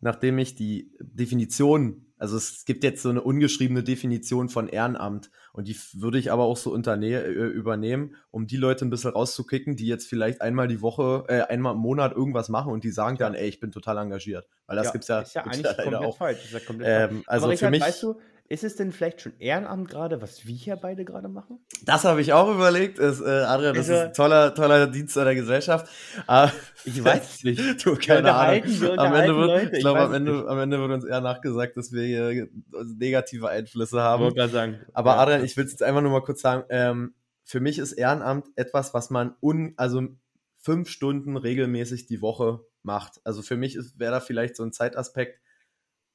nachdem ich die Definition, also es gibt jetzt so eine ungeschriebene Definition von Ehrenamt und die würde ich aber auch so äh, übernehmen, um die Leute ein bisschen rauszukicken, die jetzt vielleicht einmal die Woche, äh, einmal im Monat irgendwas machen und die sagen dann, ey, ich bin total engagiert. Weil das ja, gibt's ja, ist ja eigentlich ja komplett auch. falsch. Ist ja komplett ähm, also Richard, für mich, weißt du, ist es denn vielleicht schon Ehrenamt gerade, was wir hier beide gerade machen? Das habe ich auch überlegt. Ist, äh, Adrian, das also, ist ein toller, toller Dienst an der Gesellschaft. Aber ich weiß es nicht. du, keine Ahnung. Am Ende, wird, ich glaube, am, Ende, am Ende wird uns eher nachgesagt, dass wir hier negative Einflüsse haben. Ich sagen. Aber ja. Adrian, ich will es jetzt einfach nur mal kurz sagen. Ähm, für mich ist Ehrenamt etwas, was man un, also fünf Stunden regelmäßig die Woche macht. Also für mich wäre da vielleicht so ein Zeitaspekt,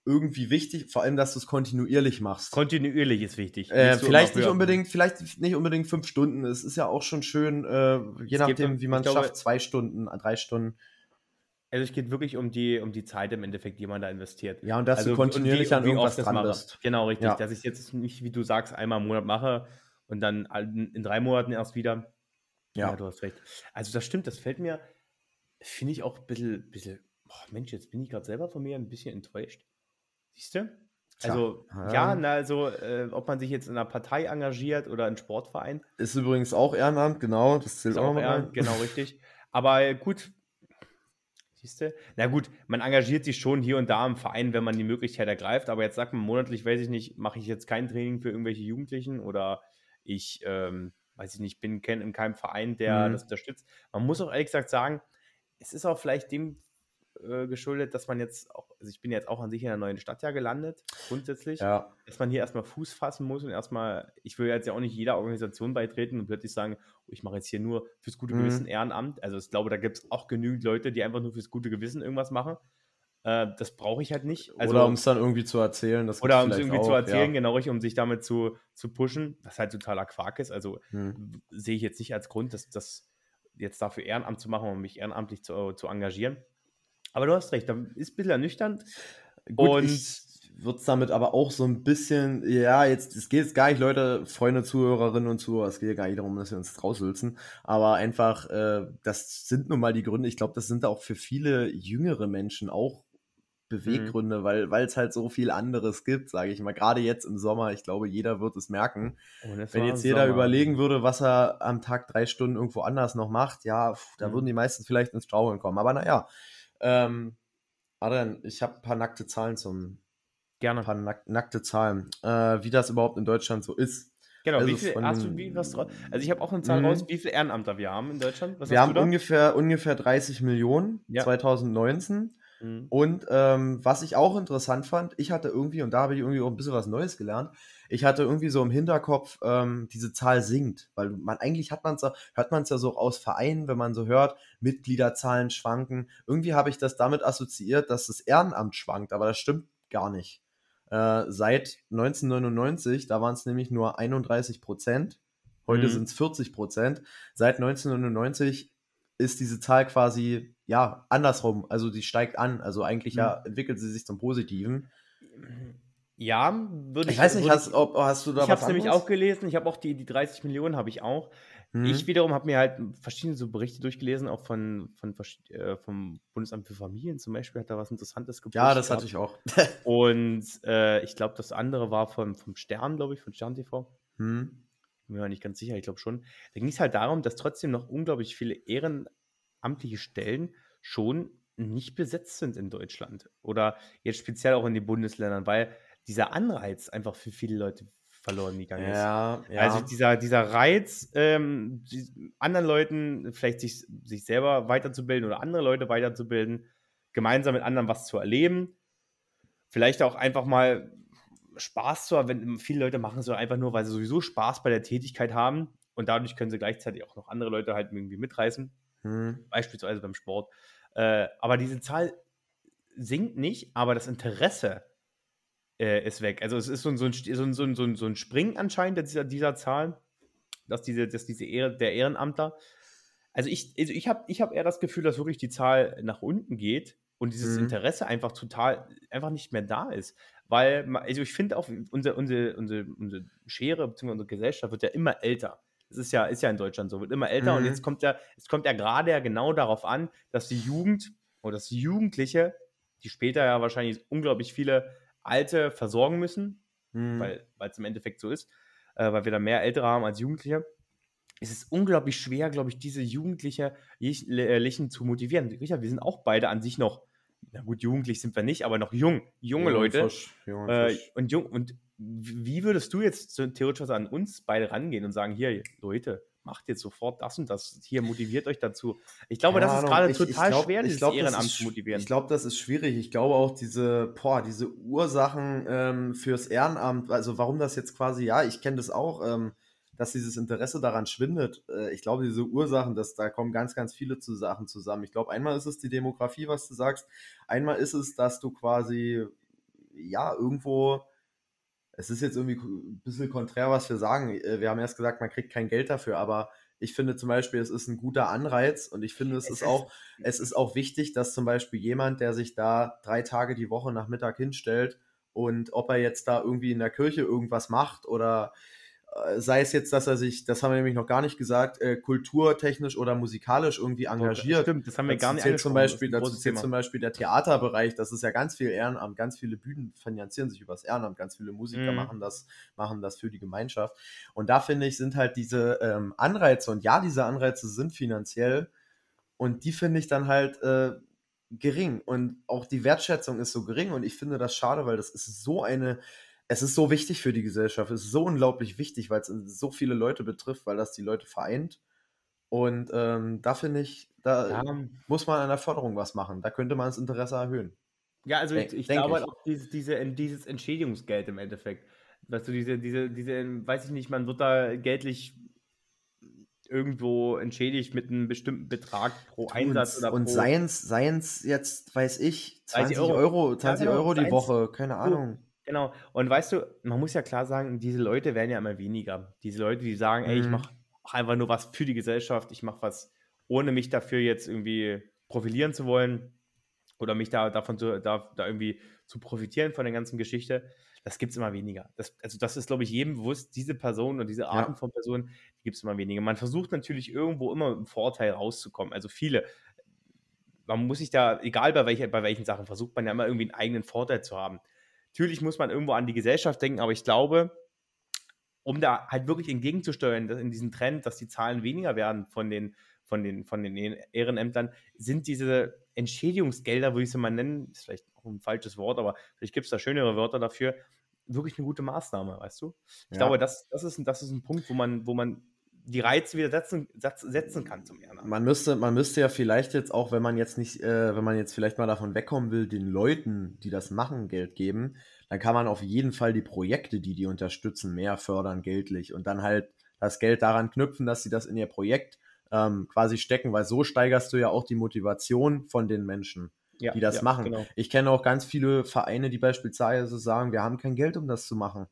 irgendwie wichtig, vor allem, dass du es kontinuierlich machst. Kontinuierlich ist wichtig. Äh, vielleicht nicht unbedingt, vielleicht nicht unbedingt fünf Stunden. Es ist ja auch schon schön, äh, je es nachdem, wie man es schafft, zwei Stunden, drei Stunden. Also es geht wirklich um die, um die Zeit im Endeffekt, die man da investiert. Ja, und dass also, du kontinuierlich an irgendwas dran bist. Genau, richtig. Ja. Dass ich jetzt nicht, wie du sagst, einmal im Monat mache und dann in drei Monaten erst wieder. Ja. ja du hast recht. Also das stimmt, das fällt mir, finde ich auch ein bisschen, bisschen boah, Mensch, jetzt bin ich gerade selber von mir ein bisschen enttäuscht. Siehst du? Also, ja, ja na, also, äh, ob man sich jetzt in einer Partei engagiert oder in Sportverein. Ist übrigens auch Ehrenamt, genau, das zählt auch, auch Ehrenamt, Genau, richtig. Aber gut, siehst du? Na gut, man engagiert sich schon hier und da im Verein, wenn man die Möglichkeit ergreift, aber jetzt sagt man monatlich, weiß ich nicht, mache ich jetzt kein Training für irgendwelche Jugendlichen oder ich, ähm, weiß ich nicht, bin in keinem Verein, der mhm. das unterstützt. Man muss auch ehrlich gesagt sagen, es ist auch vielleicht dem äh, geschuldet, dass man jetzt auch, also ich bin jetzt auch an sich in einer neuen Stadt ja gelandet, grundsätzlich, ja. dass man hier erstmal Fuß fassen muss und erstmal, ich will jetzt ja auch nicht jeder Organisation beitreten und plötzlich sagen, oh, ich mache jetzt hier nur fürs gute mhm. Gewissen Ehrenamt. Also ich glaube, da gibt es auch genügend Leute, die einfach nur fürs gute Gewissen irgendwas machen. Äh, das brauche ich halt nicht. Also, oder um es dann irgendwie zu erzählen. oder um es irgendwie auch, zu erzählen, ja. genau richtig, um sich damit zu, zu pushen, was halt totaler Quark ist. Also mhm. sehe ich jetzt nicht als Grund, dass das jetzt dafür Ehrenamt zu machen und mich ehrenamtlich zu, zu engagieren. Aber du hast recht, da ist ein bisschen ernüchternd. Gut, und ich, würde es damit aber auch so ein bisschen, ja, jetzt, es geht jetzt gar nicht, Leute, Freunde, Zuhörerinnen und Zuhörer, es geht gar nicht darum, dass wir uns raushülzen, aber einfach, äh, das sind nun mal die Gründe, ich glaube, das sind auch für viele jüngere Menschen auch Beweggründe, mhm. weil weil es halt so viel anderes gibt, sage ich mal. Gerade jetzt im Sommer, ich glaube, jeder wird es merken. Wenn jetzt jeder Sommer. überlegen würde, was er am Tag drei Stunden irgendwo anders noch macht, ja, pff, da mhm. würden die meisten vielleicht ins Straucheln kommen. Aber naja, ähm, Adrian, ich habe ein paar nackte Zahlen zum. Gerne. Ein paar nack nackte Zahlen, äh, wie das überhaupt in Deutschland so ist. Genau, also wie viel, hast du wie, was? Also ich habe auch eine Zahl mhm. raus, wie viele Ehrenamter wir haben in Deutschland. Was wir haben ungefähr, ungefähr 30 Millionen ja. 2019. Mhm. Und ähm, was ich auch interessant fand, ich hatte irgendwie, und da habe ich irgendwie auch ein bisschen was Neues gelernt, ich hatte irgendwie so im Hinterkopf, ähm, diese Zahl sinkt, weil man eigentlich hat man hört man es ja so aus Vereinen, wenn man so hört, Mitgliederzahlen schwanken. Irgendwie habe ich das damit assoziiert, dass das Ehrenamt schwankt, aber das stimmt gar nicht. Äh, seit 1999, da waren es nämlich nur 31 Prozent, heute mhm. sind es 40 Prozent. Seit 1999 ist diese Zahl quasi ja andersrum, also die steigt an, also eigentlich mhm. ja entwickelt sie sich zum Positiven. Ja, würde ich. Ich weiß nicht, hast, ob, hast du da Ich habe es nämlich auch gelesen. Ich habe auch die, die 30 Millionen habe ich auch. Mhm. Ich wiederum habe mir halt verschiedene so Berichte durchgelesen, auch von, von, äh, vom Bundesamt für Familien zum Beispiel hat da was Interessantes gepostet. Ja, das hatte ich auch. Und äh, ich glaube, das andere war vom, vom Stern, glaube ich, von Stern TV. Mhm. Bin mir nicht ganz sicher, ich glaube schon. Da ging es halt darum, dass trotzdem noch unglaublich viele ehrenamtliche Stellen schon nicht besetzt sind in Deutschland. Oder jetzt speziell auch in den Bundesländern, weil dieser Anreiz einfach für viele Leute verloren gegangen ist. Ja, ja. Also dieser, dieser Reiz, ähm, anderen Leuten vielleicht sich, sich selber weiterzubilden oder andere Leute weiterzubilden, gemeinsam mit anderen was zu erleben, vielleicht auch einfach mal Spaß zu haben, wenn viele Leute machen es so einfach nur, weil sie sowieso Spaß bei der Tätigkeit haben und dadurch können sie gleichzeitig auch noch andere Leute halt irgendwie mitreißen, hm. beispielsweise beim Sport. Äh, aber diese Zahl sinkt nicht, aber das Interesse äh, ist weg. Also es ist so ein, so ein, so ein, so ein, so ein Springen anscheinend dieser, dieser Zahl, dass diese, dass diese Ehre, der Ehrenamtler. Also ich, also ich habe ich hab eher das Gefühl, dass wirklich die Zahl nach unten geht und dieses mhm. Interesse einfach total, einfach nicht mehr da ist. Weil, also ich finde auch, unsere, unsere, unsere, unsere Schere bzw. unsere Gesellschaft wird ja immer älter. Das ist ja, ist ja in Deutschland so, wird immer älter mhm. und jetzt kommt ja, es kommt ja gerade ja genau darauf an, dass die Jugend oder dass die Jugendliche, die später ja wahrscheinlich unglaublich viele Alte versorgen müssen, mhm. weil es im Endeffekt so ist, äh, weil wir da mehr Ältere haben als Jugendliche, es ist unglaublich schwer, glaube ich, diese Jugendlichen äh, zu motivieren. Richard, wir sind auch beide an sich noch, na gut, jugendlich sind wir nicht, aber noch jung, junge jung Leute. Frisch, jung äh, und jung, und wie würdest du jetzt theoretisch an uns beide rangehen und sagen, hier, Leute, macht jetzt sofort das und das, hier motiviert euch dazu. Ich glaube, Keine das ist gerade total ich glaub, schwer, dieses glaub, Ehrenamt zu motivieren. Ich glaube, das ist schwierig. Ich glaube auch diese, boah, diese Ursachen ähm, fürs Ehrenamt, also warum das jetzt quasi, ja, ich kenne das auch, ähm, dass dieses Interesse daran schwindet. Äh, ich glaube, diese Ursachen, dass da kommen ganz, ganz viele zu Sachen zusammen. Ich glaube, einmal ist es die Demografie, was du sagst. Einmal ist es, dass du quasi, ja, irgendwo es ist jetzt irgendwie ein bisschen konträr, was wir sagen. Äh, wir haben erst gesagt, man kriegt kein Geld dafür, aber ich finde zum Beispiel, es ist ein guter Anreiz und ich finde, es, es ist auch, es ist auch wichtig, dass zum Beispiel jemand, der sich da drei Tage die Woche nach Mittag hinstellt und ob er jetzt da irgendwie in der Kirche irgendwas macht oder sei es jetzt, dass er sich, das haben wir nämlich noch gar nicht gesagt, äh, kulturtechnisch oder musikalisch irgendwie engagiert. Stimmt, das haben wir dazu gar nicht zählt zum Beispiel, Dazu zählt zum Beispiel der Theaterbereich, das ist ja ganz viel Ehrenamt, ganz viele Bühnen finanzieren sich übers Ehrenamt, ganz viele Musiker mhm. machen das, machen das für die Gemeinschaft. Und da finde ich, sind halt diese ähm, Anreize, und ja, diese Anreize sind finanziell, und die finde ich dann halt äh, gering. Und auch die Wertschätzung ist so gering, und ich finde das schade, weil das ist so eine es ist so wichtig für die Gesellschaft. Es ist so unglaublich wichtig, weil es so viele Leute betrifft, weil das die Leute vereint. Und ähm, da finde ich, da ja. muss man an der Förderung was machen. Da könnte man das Interesse erhöhen. Ja, also ich, ich glaube halt auch dieses, diese, dieses Entschädigungsgeld im Endeffekt. Weißt du, diese, diese, diese, weiß ich nicht, man wird da geldlich irgendwo entschädigt mit einem bestimmten Betrag pro Einsatz und, oder pro. Und seien es jetzt, weiß ich, 20 Euro, Euro 20 ja, genau, Euro die Woche, keine Ahnung. Genau. Und weißt du, man muss ja klar sagen, diese Leute werden ja immer weniger. Diese Leute, die sagen, ey, ich mhm. mache einfach nur was für die Gesellschaft, ich mache was, ohne mich dafür jetzt irgendwie profilieren zu wollen. oder mich da davon zu, da, da irgendwie zu profitieren von der ganzen Geschichte, das gibt es immer weniger. Das, also das ist, glaube ich, jedem bewusst, diese Person und diese Arten ja. von Personen, die gibt es immer weniger. Man versucht natürlich irgendwo immer mit einem Vorteil rauszukommen. Also viele, man muss sich da, egal bei, welche, bei welchen Sachen, versucht man ja immer irgendwie einen eigenen Vorteil zu haben. Natürlich muss man irgendwo an die Gesellschaft denken, aber ich glaube, um da halt wirklich entgegenzusteuern, in diesen Trend, dass die Zahlen weniger werden von den, von den, von den Ehrenämtern, sind diese Entschädigungsgelder, würde ich sie mal nennen, ist vielleicht auch ein falsches Wort, aber vielleicht gibt es da schönere Wörter dafür, wirklich eine gute Maßnahme, weißt du? Ich ja. glaube, das, das, ist, das ist ein Punkt, wo man, wo man die Reize wieder setzen, setzen kann zum Ehrenamt. Man müsste, man müsste ja vielleicht jetzt auch, wenn man jetzt nicht, äh, wenn man jetzt vielleicht mal davon wegkommen will, den Leuten, die das machen, Geld geben, dann kann man auf jeden Fall die Projekte, die die unterstützen, mehr fördern geldlich und dann halt das Geld daran knüpfen, dass sie das in ihr Projekt ähm, quasi stecken, weil so steigerst du ja auch die Motivation von den Menschen, ja, die das ja, machen. Genau. Ich kenne auch ganz viele Vereine, die beispielsweise sagen, wir haben kein Geld, um das zu machen.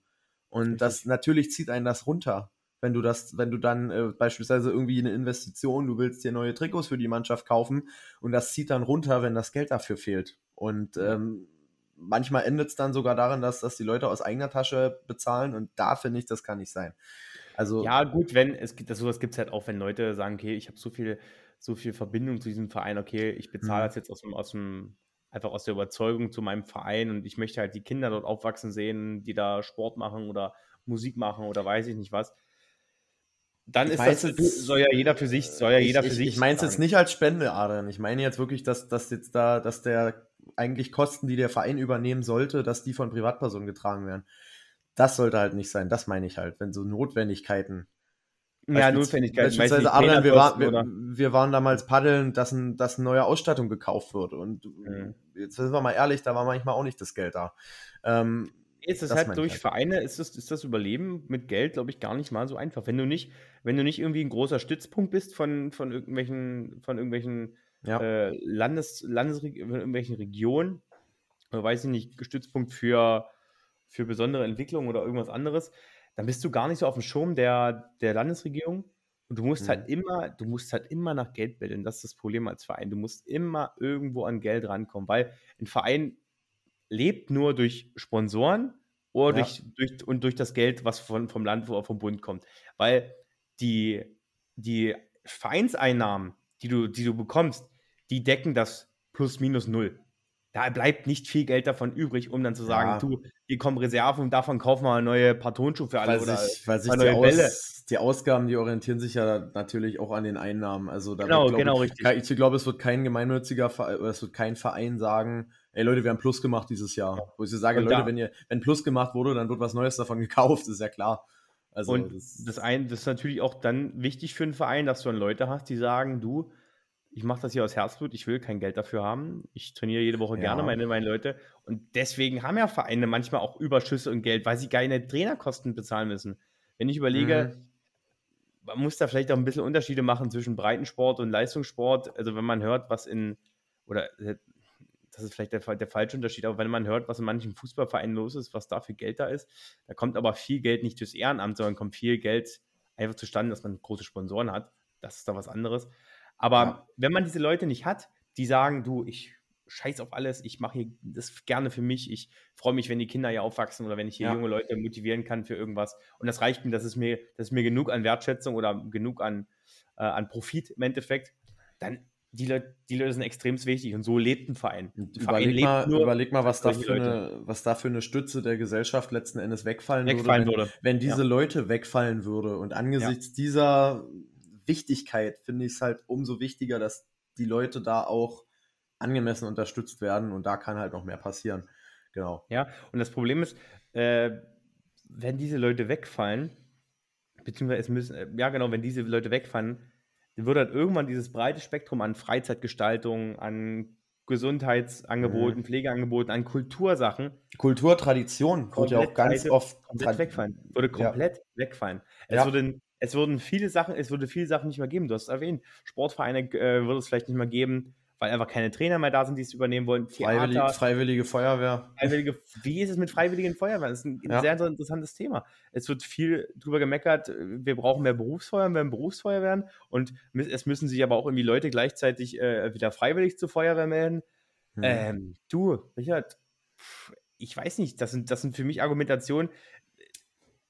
Und Richtig. das natürlich zieht einen das runter. Wenn du das, wenn du dann äh, beispielsweise irgendwie eine Investition, du willst dir neue Trikots für die Mannschaft kaufen und das zieht dann runter, wenn das Geld dafür fehlt. Und ähm, manchmal endet es dann sogar darin, dass, dass die Leute aus eigener Tasche bezahlen und da finde ich, das kann nicht sein. Also, ja, gut, wenn es gibt, sowas gibt es halt auch, wenn Leute sagen, okay, ich habe so viel, so viel Verbindung zu diesem Verein, okay, ich bezahle mhm. das jetzt aus dem, aus dem, einfach aus der Überzeugung zu meinem Verein und ich möchte halt die Kinder dort aufwachsen sehen, die da Sport machen oder Musik machen oder weiß ich nicht was. Dann ich ist das, jetzt, soll ja jeder für sich, soll ja jeder ich, für sich. Ich meine es jetzt nicht als Spende, Adrian. Ich meine jetzt wirklich, dass, dass jetzt da, dass der eigentlich Kosten, die der Verein übernehmen sollte, dass die von Privatpersonen getragen werden. Das sollte halt nicht sein, das meine ich halt, wenn so Notwendigkeiten. Ja, Notwendigkeiten. Beispielsweise, Adrian, wir, war, wir, wir, waren damals paddeln, dass, ein, dass eine neue Ausstattung gekauft wird. Und mhm. jetzt sind wir mal ehrlich, da war manchmal auch nicht das Geld da. Ähm, ist es halt durch halt. Vereine, ist das, ist das Überleben mit Geld, glaube ich, gar nicht mal so einfach. Wenn du nicht, wenn du nicht irgendwie ein großer Stützpunkt bist von, von irgendwelchen, von irgendwelchen ja. äh, Landes, Landes, irgendwelchen Regionen, oder weiß ich nicht, Stützpunkt für für besondere Entwicklungen oder irgendwas anderes, dann bist du gar nicht so auf dem Schirm der, der Landesregierung. Und du musst halt mhm. halt immer, du musst halt immer nach Geld bilden. Das ist das Problem als Verein. Du musst immer irgendwo an Geld rankommen, weil ein Verein lebt nur durch Sponsoren oder ja. durch, durch, und durch das Geld, was von, vom Land, wo vom Bund kommt. Weil die, die Vereinseinnahmen, die du, die du bekommst, die decken das plus minus null da bleibt nicht viel Geld davon übrig, um dann zu sagen, ja. du, hier kommen Reserven und davon kaufen wir neue paar Tonschuhe für alle weil oder sich, weil sich die, Aus, die, Ausgaben, die orientieren sich ja natürlich auch an den Einnahmen. Also da genau, wird, genau, ich, richtig. Ich glaube, es wird kein gemeinnütziger oder es wird kein Verein sagen, ey Leute, wir haben Plus gemacht dieses Jahr. Ja. Wo ich sage, und Leute, da, wenn ihr, wenn Plus gemacht wurde, dann wird was Neues davon gekauft, ist ja klar. Also und das, das, ein, das ist natürlich auch dann wichtig für einen Verein, dass du dann Leute hast, die sagen, du, ich mache das hier aus Herzblut, ich will kein Geld dafür haben. Ich trainiere jede Woche ja. gerne meine, meine Leute. Und deswegen haben ja Vereine manchmal auch Überschüsse und Geld, weil sie keine Trainerkosten bezahlen müssen. Wenn ich überlege, mhm. man muss da vielleicht auch ein bisschen Unterschiede machen zwischen Breitensport und Leistungssport. Also wenn man hört, was in, oder äh, das ist vielleicht der, der falsche Unterschied, aber wenn man hört, was in manchen Fußballvereinen los ist, was da für Geld da ist, da kommt aber viel Geld nicht durchs Ehrenamt, sondern kommt viel Geld einfach zustande, dass man große Sponsoren hat. Das ist da was anderes. Aber ja. wenn man diese Leute nicht hat, die sagen, du, ich scheiß auf alles, ich mache hier das gerne für mich, ich freue mich, wenn die Kinder hier aufwachsen oder wenn ich hier ja. junge Leute motivieren kann für irgendwas. Und das reicht mir, das ist mir, das ist mir genug an Wertschätzung oder genug an, äh, an Profit im Endeffekt, dann die Leute, die Leute sind extrem wichtig und so lebt ein Verein. Ein überleg, Verein mal, überleg mal, was da, für eine, was da für eine Stütze der Gesellschaft letzten Endes wegfallen, wegfallen würde, wenn, würde. wenn diese ja. Leute wegfallen würde. Und angesichts ja. dieser Wichtigkeit finde ich es halt umso wichtiger, dass die Leute da auch angemessen unterstützt werden und da kann halt noch mehr passieren. Genau. Ja, und das Problem ist, äh, wenn diese Leute wegfallen, beziehungsweise es müssen, äh, ja genau, wenn diese Leute wegfallen, dann wird halt irgendwann dieses breite Spektrum an Freizeitgestaltung, an Gesundheitsangeboten, mhm. Pflegeangeboten, an Kultursachen. Kulturtradition wird ja auch ganz oft komplett wegfallen. Würde komplett ja. wegfallen. Es ja. würde es würden viele Sachen, es würde viele Sachen nicht mehr geben. Du hast es erwähnt, Sportvereine äh, würde es vielleicht nicht mehr geben, weil einfach keine Trainer mehr da sind, die es übernehmen wollen. Freiwillige, freiwillige Feuerwehr. Freiwillige, wie ist es mit freiwilligen Feuerwehren? Das ist ein ja. sehr interessantes Thema. Es wird viel drüber gemeckert, wir brauchen mehr Berufsfeuerwehren, mehr Berufsfeuerwehren und es müssen sich aber auch irgendwie Leute gleichzeitig äh, wieder freiwillig zur Feuerwehr melden. Hm. Ähm, du, Richard, ich weiß nicht, das sind, das sind für mich Argumentationen.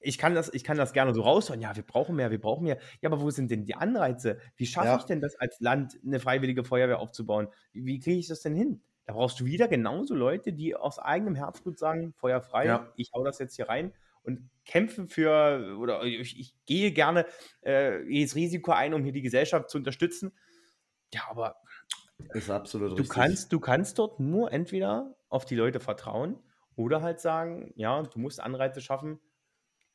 Ich kann, das, ich kann das gerne so raushauen. Ja, wir brauchen mehr, wir brauchen mehr. Ja, aber wo sind denn die Anreize? Wie schaffe ja. ich denn das als Land, eine freiwillige Feuerwehr aufzubauen? Wie, wie kriege ich das denn hin? Da brauchst du wieder genauso Leute, die aus eigenem Herzblut sagen, Feuer frei, ja. ich hau das jetzt hier rein und kämpfe für, oder ich, ich gehe gerne äh, jedes Risiko ein, um hier die Gesellschaft zu unterstützen. Ja, aber ist absolut du richtig. Kannst, du kannst dort nur entweder auf die Leute vertrauen oder halt sagen, ja, du musst Anreize schaffen.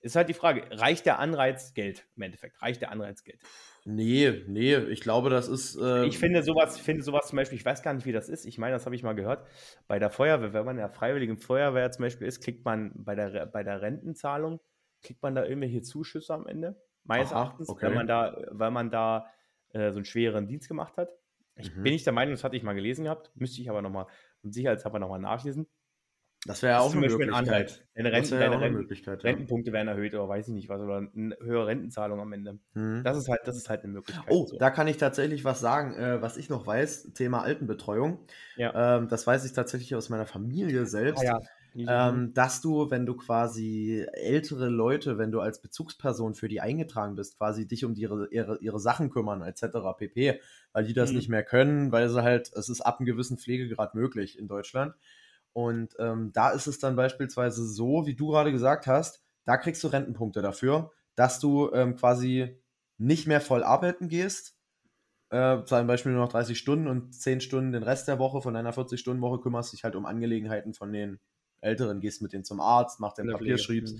Ist halt die Frage, reicht der Anreiz Geld im Endeffekt? Reicht der Anreiz Geld? Nee, nee, ich glaube, das ist. Äh ich finde sowas, finde sowas zum Beispiel, ich weiß gar nicht, wie das ist. Ich meine, das habe ich mal gehört. Bei der Feuerwehr, wenn man in der freiwilligen Feuerwehr zum Beispiel ist, kriegt man bei der, bei der Rentenzahlung, kriegt man da irgendwelche Zuschüsse am Ende. Meines Aha, Erachtens, okay. wenn man da, weil man da äh, so einen schweren Dienst gemacht hat. Ich mhm. bin nicht der Meinung, das hatte ich mal gelesen gehabt, müsste ich aber nochmal und sicherheitshalber nochmal nachlesen. Das wäre ja auch eine Möglichkeit. Deine, Renten, deine Renten, Möglichkeit, ja. Rentenpunkte werden erhöht oder weiß ich nicht was, oder eine höhere Rentenzahlung am Ende. Mhm. Das, ist halt, das ist halt eine Möglichkeit. Oh, so. da kann ich tatsächlich was sagen, äh, was ich noch weiß, Thema Altenbetreuung. Ja. Ähm, das weiß ich tatsächlich aus meiner Familie selbst. Ah, ja. Ähm, dass du, wenn du quasi ältere Leute, wenn du als Bezugsperson für die eingetragen bist, quasi dich um die, ihre, ihre, ihre Sachen kümmern, etc. pp., weil die das mhm. nicht mehr können, weil sie halt, es ist ab einem gewissen Pflegegrad möglich in Deutschland. Und ähm, da ist es dann beispielsweise so, wie du gerade gesagt hast, da kriegst du Rentenpunkte dafür, dass du ähm, quasi nicht mehr voll arbeiten gehst, äh, zum Beispiel nur noch 30 Stunden und 10 Stunden den Rest der Woche von deiner 40-Stunden-Woche kümmerst dich halt um Angelegenheiten von den Älteren, gehst mit denen zum Arzt, machst den Papierschriebs.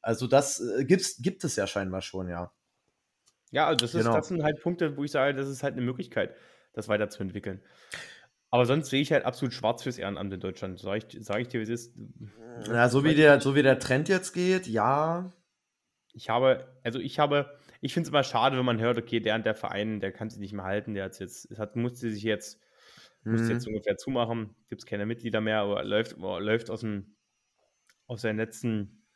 Also das äh, gibt's, gibt es ja scheinbar schon, ja. Ja, also das, ist, genau. das sind halt Punkte, wo ich sage, das ist halt eine Möglichkeit, das weiterzuentwickeln. Aber sonst sehe ich halt absolut schwarz fürs Ehrenamt in Deutschland. Sag ich, sag ich dir, wie es ist. Ja, so wie, der, so wie der Trend jetzt geht, ja. Ich habe, also ich habe, ich finde es immer schade, wenn man hört, okay, der und der Verein, der kann sich nicht mehr halten, der hat jetzt, hat, musste sich jetzt, mhm. musste jetzt ungefähr zumachen, gibt es keine Mitglieder mehr, aber läuft, läuft aus dem, aus seinen letzten,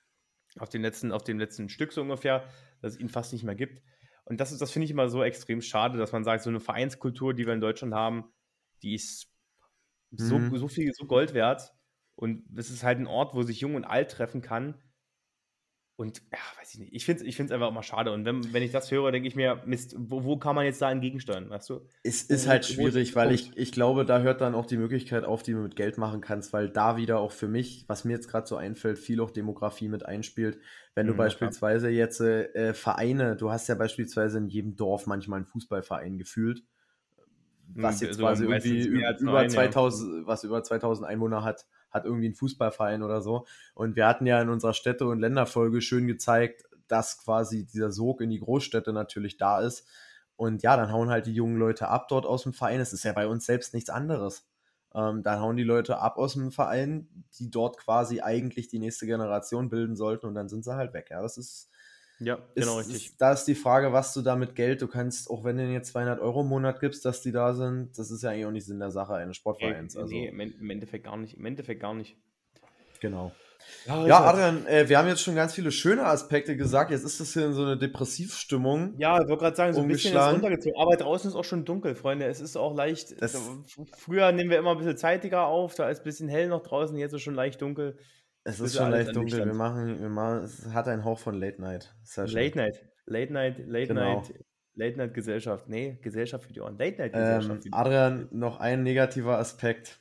auf den letzten, auf dem letzten Stück so ungefähr, dass es ihn fast nicht mehr gibt. Und das, das finde ich immer so extrem schade, dass man sagt, so eine Vereinskultur, die wir in Deutschland haben, die ist so, mhm. so viel, so Gold wert. Und es ist halt ein Ort, wo sich Jung und Alt treffen kann. Und ja, weiß ich nicht. Ich finde es ich einfach immer schade. Und wenn, wenn ich das höre, denke ich mir, Mist, wo, wo kann man jetzt da entgegensteuern, weißt du? Es ist halt schwierig, weil ich, ich glaube, da hört dann auch die Möglichkeit auf, die du mit Geld machen kannst, weil da wieder auch für mich, was mir jetzt gerade so einfällt, viel auch Demografie mit einspielt. Wenn du mhm, beispielsweise klar. jetzt äh, Vereine, du hast ja beispielsweise in jedem Dorf manchmal einen Fußballverein gefühlt was hm, jetzt also quasi irgendwie über ein, 2000, ja. was über 2000 Einwohner hat, hat irgendwie einen Fußballverein oder so. Und wir hatten ja in unserer Städte- und Länderfolge schön gezeigt, dass quasi dieser Sog in die Großstädte natürlich da ist. Und ja, dann hauen halt die jungen Leute ab dort aus dem Verein. Es ist ja bei uns selbst nichts anderes. Ähm, dann hauen die Leute ab aus dem Verein, die dort quasi eigentlich die nächste Generation bilden sollten und dann sind sie halt weg. Ja, das ist, ja, genau ist, richtig. Ist, da ist die Frage, was du da mit Geld, du kannst, auch wenn du jetzt 200 Euro im Monat gibst, dass die da sind, das ist ja eigentlich auch nicht Sinn der Sache eines Sportvereins. Nee, also. nee im Endeffekt gar nicht. Im Endeffekt gar nicht. Genau. Ja, ja Adrian, äh, wir haben jetzt schon ganz viele schöne Aspekte gesagt. Jetzt ist das hier in so eine Depressivstimmung. Ja, ich wollte gerade sagen, so ein bisschen ist runtergezogen. Aber draußen ist auch schon dunkel, Freunde. Es ist auch leicht. Das, früher nehmen wir immer ein bisschen zeitiger auf. Da ist ein bisschen hell noch draußen. Jetzt ist es schon leicht dunkel. Es ist schon leicht dunkel. Wir machen, wir machen, es hat einen Hauch von Late Night. Late Night. Late Night, Late genau. Night. Late Night Gesellschaft. Nee, Gesellschaft für die Ohren. Late Night Gesellschaft. Ähm, Adrian, noch ein negativer Aspekt.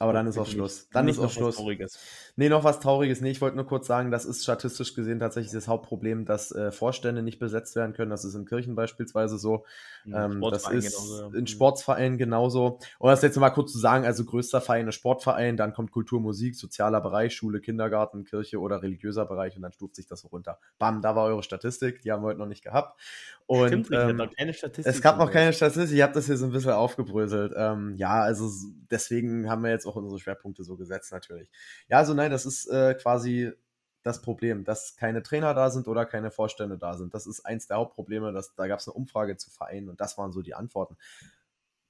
Aber dann ist auch Schluss. Dann ist auch Schluss. Trauriges. Nee, noch was Trauriges. Nee, ich wollte nur kurz sagen, das ist statistisch gesehen tatsächlich das Hauptproblem, dass äh, Vorstände nicht besetzt werden können. Das ist in Kirchen beispielsweise so. Ähm, das ist genauso, ja. in mhm. Sportsvereinen genauso. Und das jetzt mal kurz zu sagen, also größter Verein ist Sportverein, dann kommt Kultur, Musik, sozialer Bereich, Schule, Kindergarten, Kirche oder religiöser Bereich und dann stuft sich das so runter. Bam, da war eure Statistik, die haben wir heute noch nicht gehabt. Und Stimmt, ähm, noch keine Statistik es gab noch keine Statistik, ich habe das hier so ein bisschen aufgebröselt. Ähm, ja, also deswegen haben wir jetzt auch unsere Schwerpunkte so gesetzt natürlich. Ja, also nein, das ist äh, quasi das Problem, dass keine Trainer da sind oder keine Vorstände da sind. Das ist eins der Hauptprobleme. Dass, da gab es eine Umfrage zu Vereinen und das waren so die Antworten.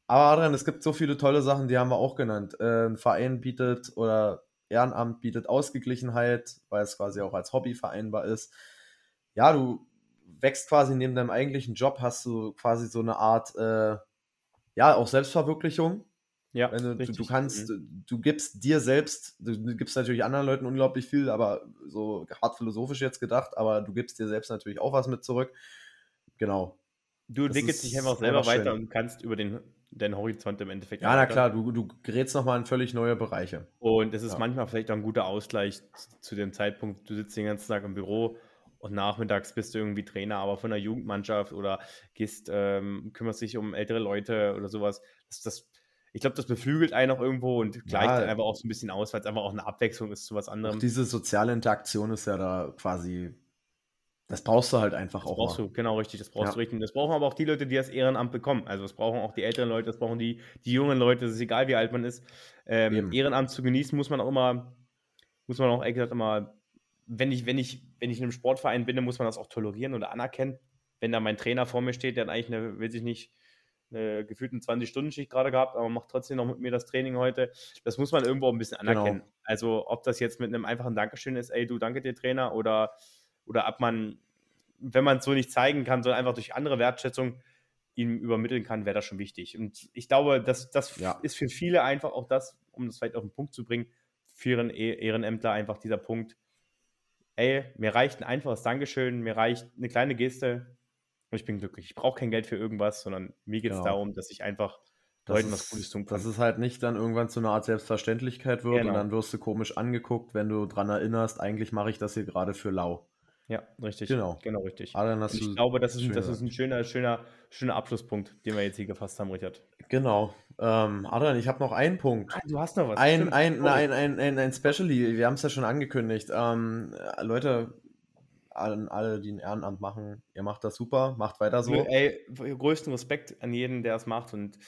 Aber Adrian, es gibt so viele tolle Sachen, die haben wir auch genannt. Äh, ein Verein bietet oder Ehrenamt bietet Ausgeglichenheit, weil es quasi auch als Hobby vereinbar ist. Ja, du wächst quasi neben deinem eigentlichen Job, hast du quasi so eine Art, äh, ja, auch Selbstverwirklichung Ja, du, du, kannst, mhm. du gibst dir selbst, du gibst natürlich anderen Leuten unglaublich viel, aber so hart philosophisch jetzt gedacht, aber du gibst dir selbst natürlich auch was mit zurück. Genau. Du entwickelst dich einfach selber weiter schön. und kannst über den, den Horizont im Endeffekt. Ja, na klar, du, du gerätst nochmal in völlig neue Bereiche. Und es ist ja. manchmal vielleicht auch ein guter Ausgleich zu dem Zeitpunkt, du sitzt den ganzen Tag im Büro und nachmittags bist du irgendwie Trainer, aber von einer Jugendmannschaft oder gehst, ähm, kümmerst dich um ältere Leute oder sowas. Das, das, ich glaube, das beflügelt einen auch irgendwo und gleicht ja, einfach auch so ein bisschen aus, weil es einfach auch eine Abwechslung ist zu was anderem. Diese soziale Interaktion ist ja da quasi, das brauchst du halt einfach das auch. Brauchst mal. du, genau richtig, das brauchst ja. du richtig. Das brauchen aber auch die Leute, die das Ehrenamt bekommen. Also das brauchen auch die älteren Leute, das brauchen die, die jungen Leute, es ist egal, wie alt man ist. Ähm, Ehrenamt zu genießen muss man auch immer, muss man auch ehrlich gesagt immer wenn ich, wenn ich, wenn ich in einem Sportverein bin, dann muss man das auch tolerieren oder anerkennen. Wenn da mein Trainer vor mir steht, der hat eigentlich eine, weiß ich nicht, eine gefühlte 20-Stunden-Schicht gerade gehabt, aber macht trotzdem noch mit mir das Training heute. Das muss man irgendwo ein bisschen anerkennen. Genau. Also, ob das jetzt mit einem einfachen Dankeschön ist, ey, du danke dir, Trainer, oder, oder ob man, wenn man es so nicht zeigen kann, sondern einfach durch andere Wertschätzung ihm übermitteln kann, wäre das schon wichtig. Und ich glaube, das, das ja. ist für viele einfach auch das, um das vielleicht auf den Punkt zu bringen, für ihren Ehrenämtler einfach dieser Punkt, ey, mir reicht ein einfaches Dankeschön, mir reicht eine kleine Geste und ich bin glücklich. Ich brauche kein Geld für irgendwas, sondern mir geht es genau. darum, dass ich einfach Leuten was Gutes tun kann. Dass es halt nicht dann irgendwann zu einer Art Selbstverständlichkeit wird genau. und dann wirst du komisch angeguckt, wenn du dran erinnerst, eigentlich mache ich das hier gerade für lau. Ja, richtig. Genau. Genau, richtig. Ah, ich glaube, das ist, das ist ein schöner, schöner, schöner Abschlusspunkt, den wir jetzt hier gefasst haben, Richard. Genau. Ähm, Adrian, ich habe noch einen Punkt. Ah, du hast noch was. Ein, ein, nein, ein, ein, ein Specially. Wir haben es ja schon angekündigt. Ähm, Leute, an alle, die ein Ehrenamt machen, ihr macht das super, macht weiter so. Ey, größten Respekt an jeden, der es macht und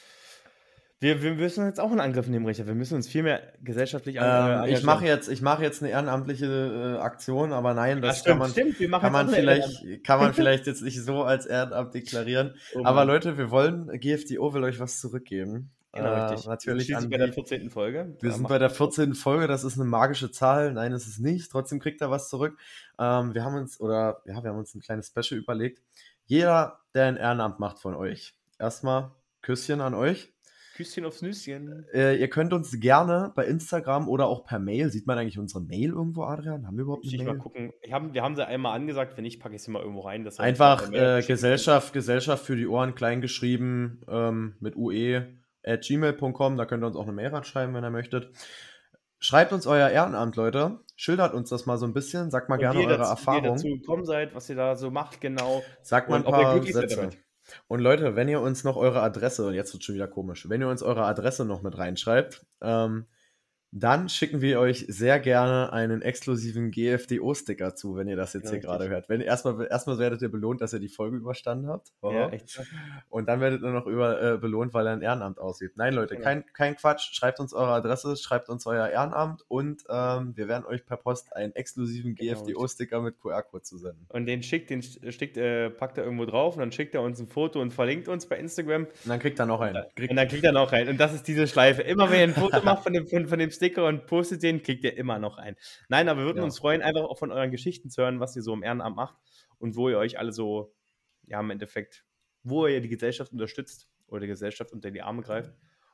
wir, wir müssen jetzt auch einen Angriff nehmen, Richard. Wir müssen uns viel mehr gesellschaftlich ähm, Ich mache jetzt, mach jetzt eine ehrenamtliche äh, Aktion, aber nein, das ja, stimmt, kann man, kann man vielleicht, kann man vielleicht jetzt nicht so als Ehrenamt deklarieren. Oh aber Leute, wir wollen, GFDO will euch was zurückgeben. Genau, äh, richtig. Natürlich wir sind bei der 14. Folge. Wir sind bei der 14. Folge, das ist eine magische Zahl. Nein, ist es nicht. Trotzdem kriegt er was zurück. Ähm, wir haben uns, oder ja, wir haben uns ein kleines Special überlegt. Jeder, der ein Ehrenamt macht von euch, erstmal Küsschen an euch. Küsschen aufs Nüsschen. Äh, ihr könnt uns gerne bei Instagram oder auch per Mail, sieht man eigentlich unsere Mail irgendwo, Adrian? Haben wir überhaupt eine ich Mail? mal gucken. Hab, wir haben sie einmal angesagt, wenn nicht, packe ich sie mal irgendwo rein. Einfach äh, Gesellschaft, Gesellschaft für die Ohren klein geschrieben ähm, mit UE at gmail.com, da könnt ihr uns auch eine Mail ranschreiben, wenn ihr möchtet. Schreibt uns euer Ehrenamt, Leute. Schildert uns das mal so ein bisschen. Sagt mal und gerne eure dazu, Erfahrung. Wie ihr dazu gekommen seid, was ihr da so macht, genau. Sagt mal ein paar Sätze. Und Leute, wenn ihr uns noch eure Adresse, und jetzt wird schon wieder komisch, wenn ihr uns eure Adresse noch mit reinschreibt, ähm, dann schicken wir euch sehr gerne einen exklusiven GFDO-Sticker zu, wenn ihr das jetzt ja, hier gerade hört. Wenn, erstmal, erstmal werdet ihr belohnt, dass ihr die Folge überstanden habt. Ja, echt. Und dann werdet ihr noch über, äh, belohnt, weil er ein Ehrenamt aussieht. Nein, Leute, ja. kein, kein Quatsch. Schreibt uns eure Adresse, schreibt uns euer Ehrenamt und ähm, wir werden euch per Post einen exklusiven genau. GFDO-Sticker mit QR-Code zusenden. Und den schickt, den schickt, äh, packt er irgendwo drauf und dann schickt er uns ein Foto und verlinkt uns bei Instagram. Und dann kriegt er noch einen. und dann kriegt er noch einen. Und das ist diese Schleife. Immer wenn ihr ein Foto macht von dem, von, von dem Sticker und postet den, kriegt ihr immer noch ein. Nein, aber wir würden ja. uns freuen, einfach auch von euren Geschichten zu hören, was ihr so im Ehrenamt macht und wo ihr euch alle so, ja, im Endeffekt, wo ihr die Gesellschaft unterstützt oder die Gesellschaft unter die Arme greift.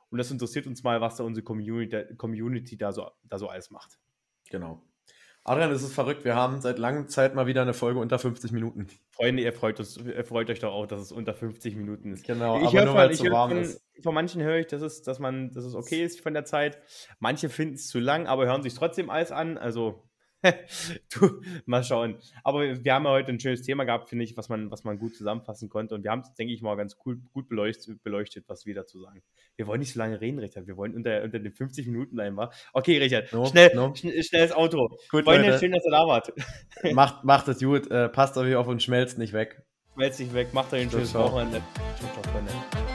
Und das interessiert uns mal, was da unsere Community, Community da, so, da so alles macht. Genau. Adrian, es ist verrückt. Wir haben seit langer Zeit mal wieder eine Folge unter 50 Minuten. Freunde, ihr freut, uns, ihr freut euch doch auch, dass es unter 50 Minuten ist. Genau, ich aber nur weil es so warm von, ist. Von manchen höre ich, dass es, dass man, dass es okay ist von der Zeit. Manche finden es zu lang, aber hören sich trotzdem alles an. Also du, mal schauen. Aber wir haben ja heute ein schönes Thema gehabt, finde ich, was man, was man gut zusammenfassen konnte. Und wir haben es, denke ich mal, ganz cool, gut beleuchtet, beleuchtet, was wir dazu sagen. Wir wollen nicht so lange reden, Richard. Wir wollen unter, unter den 50 Minuten bleiben, wa? Okay, Richard, no, schnell, no. Schn schnelles Auto. Gut, Freunde, Leute. schön, dass ihr da wart. macht, macht es gut. Äh, passt euch auf und schmelzt nicht weg. Schmelzt nicht weg. Macht euch ein schönes Wochenende. Ciao, ciao, Freunde.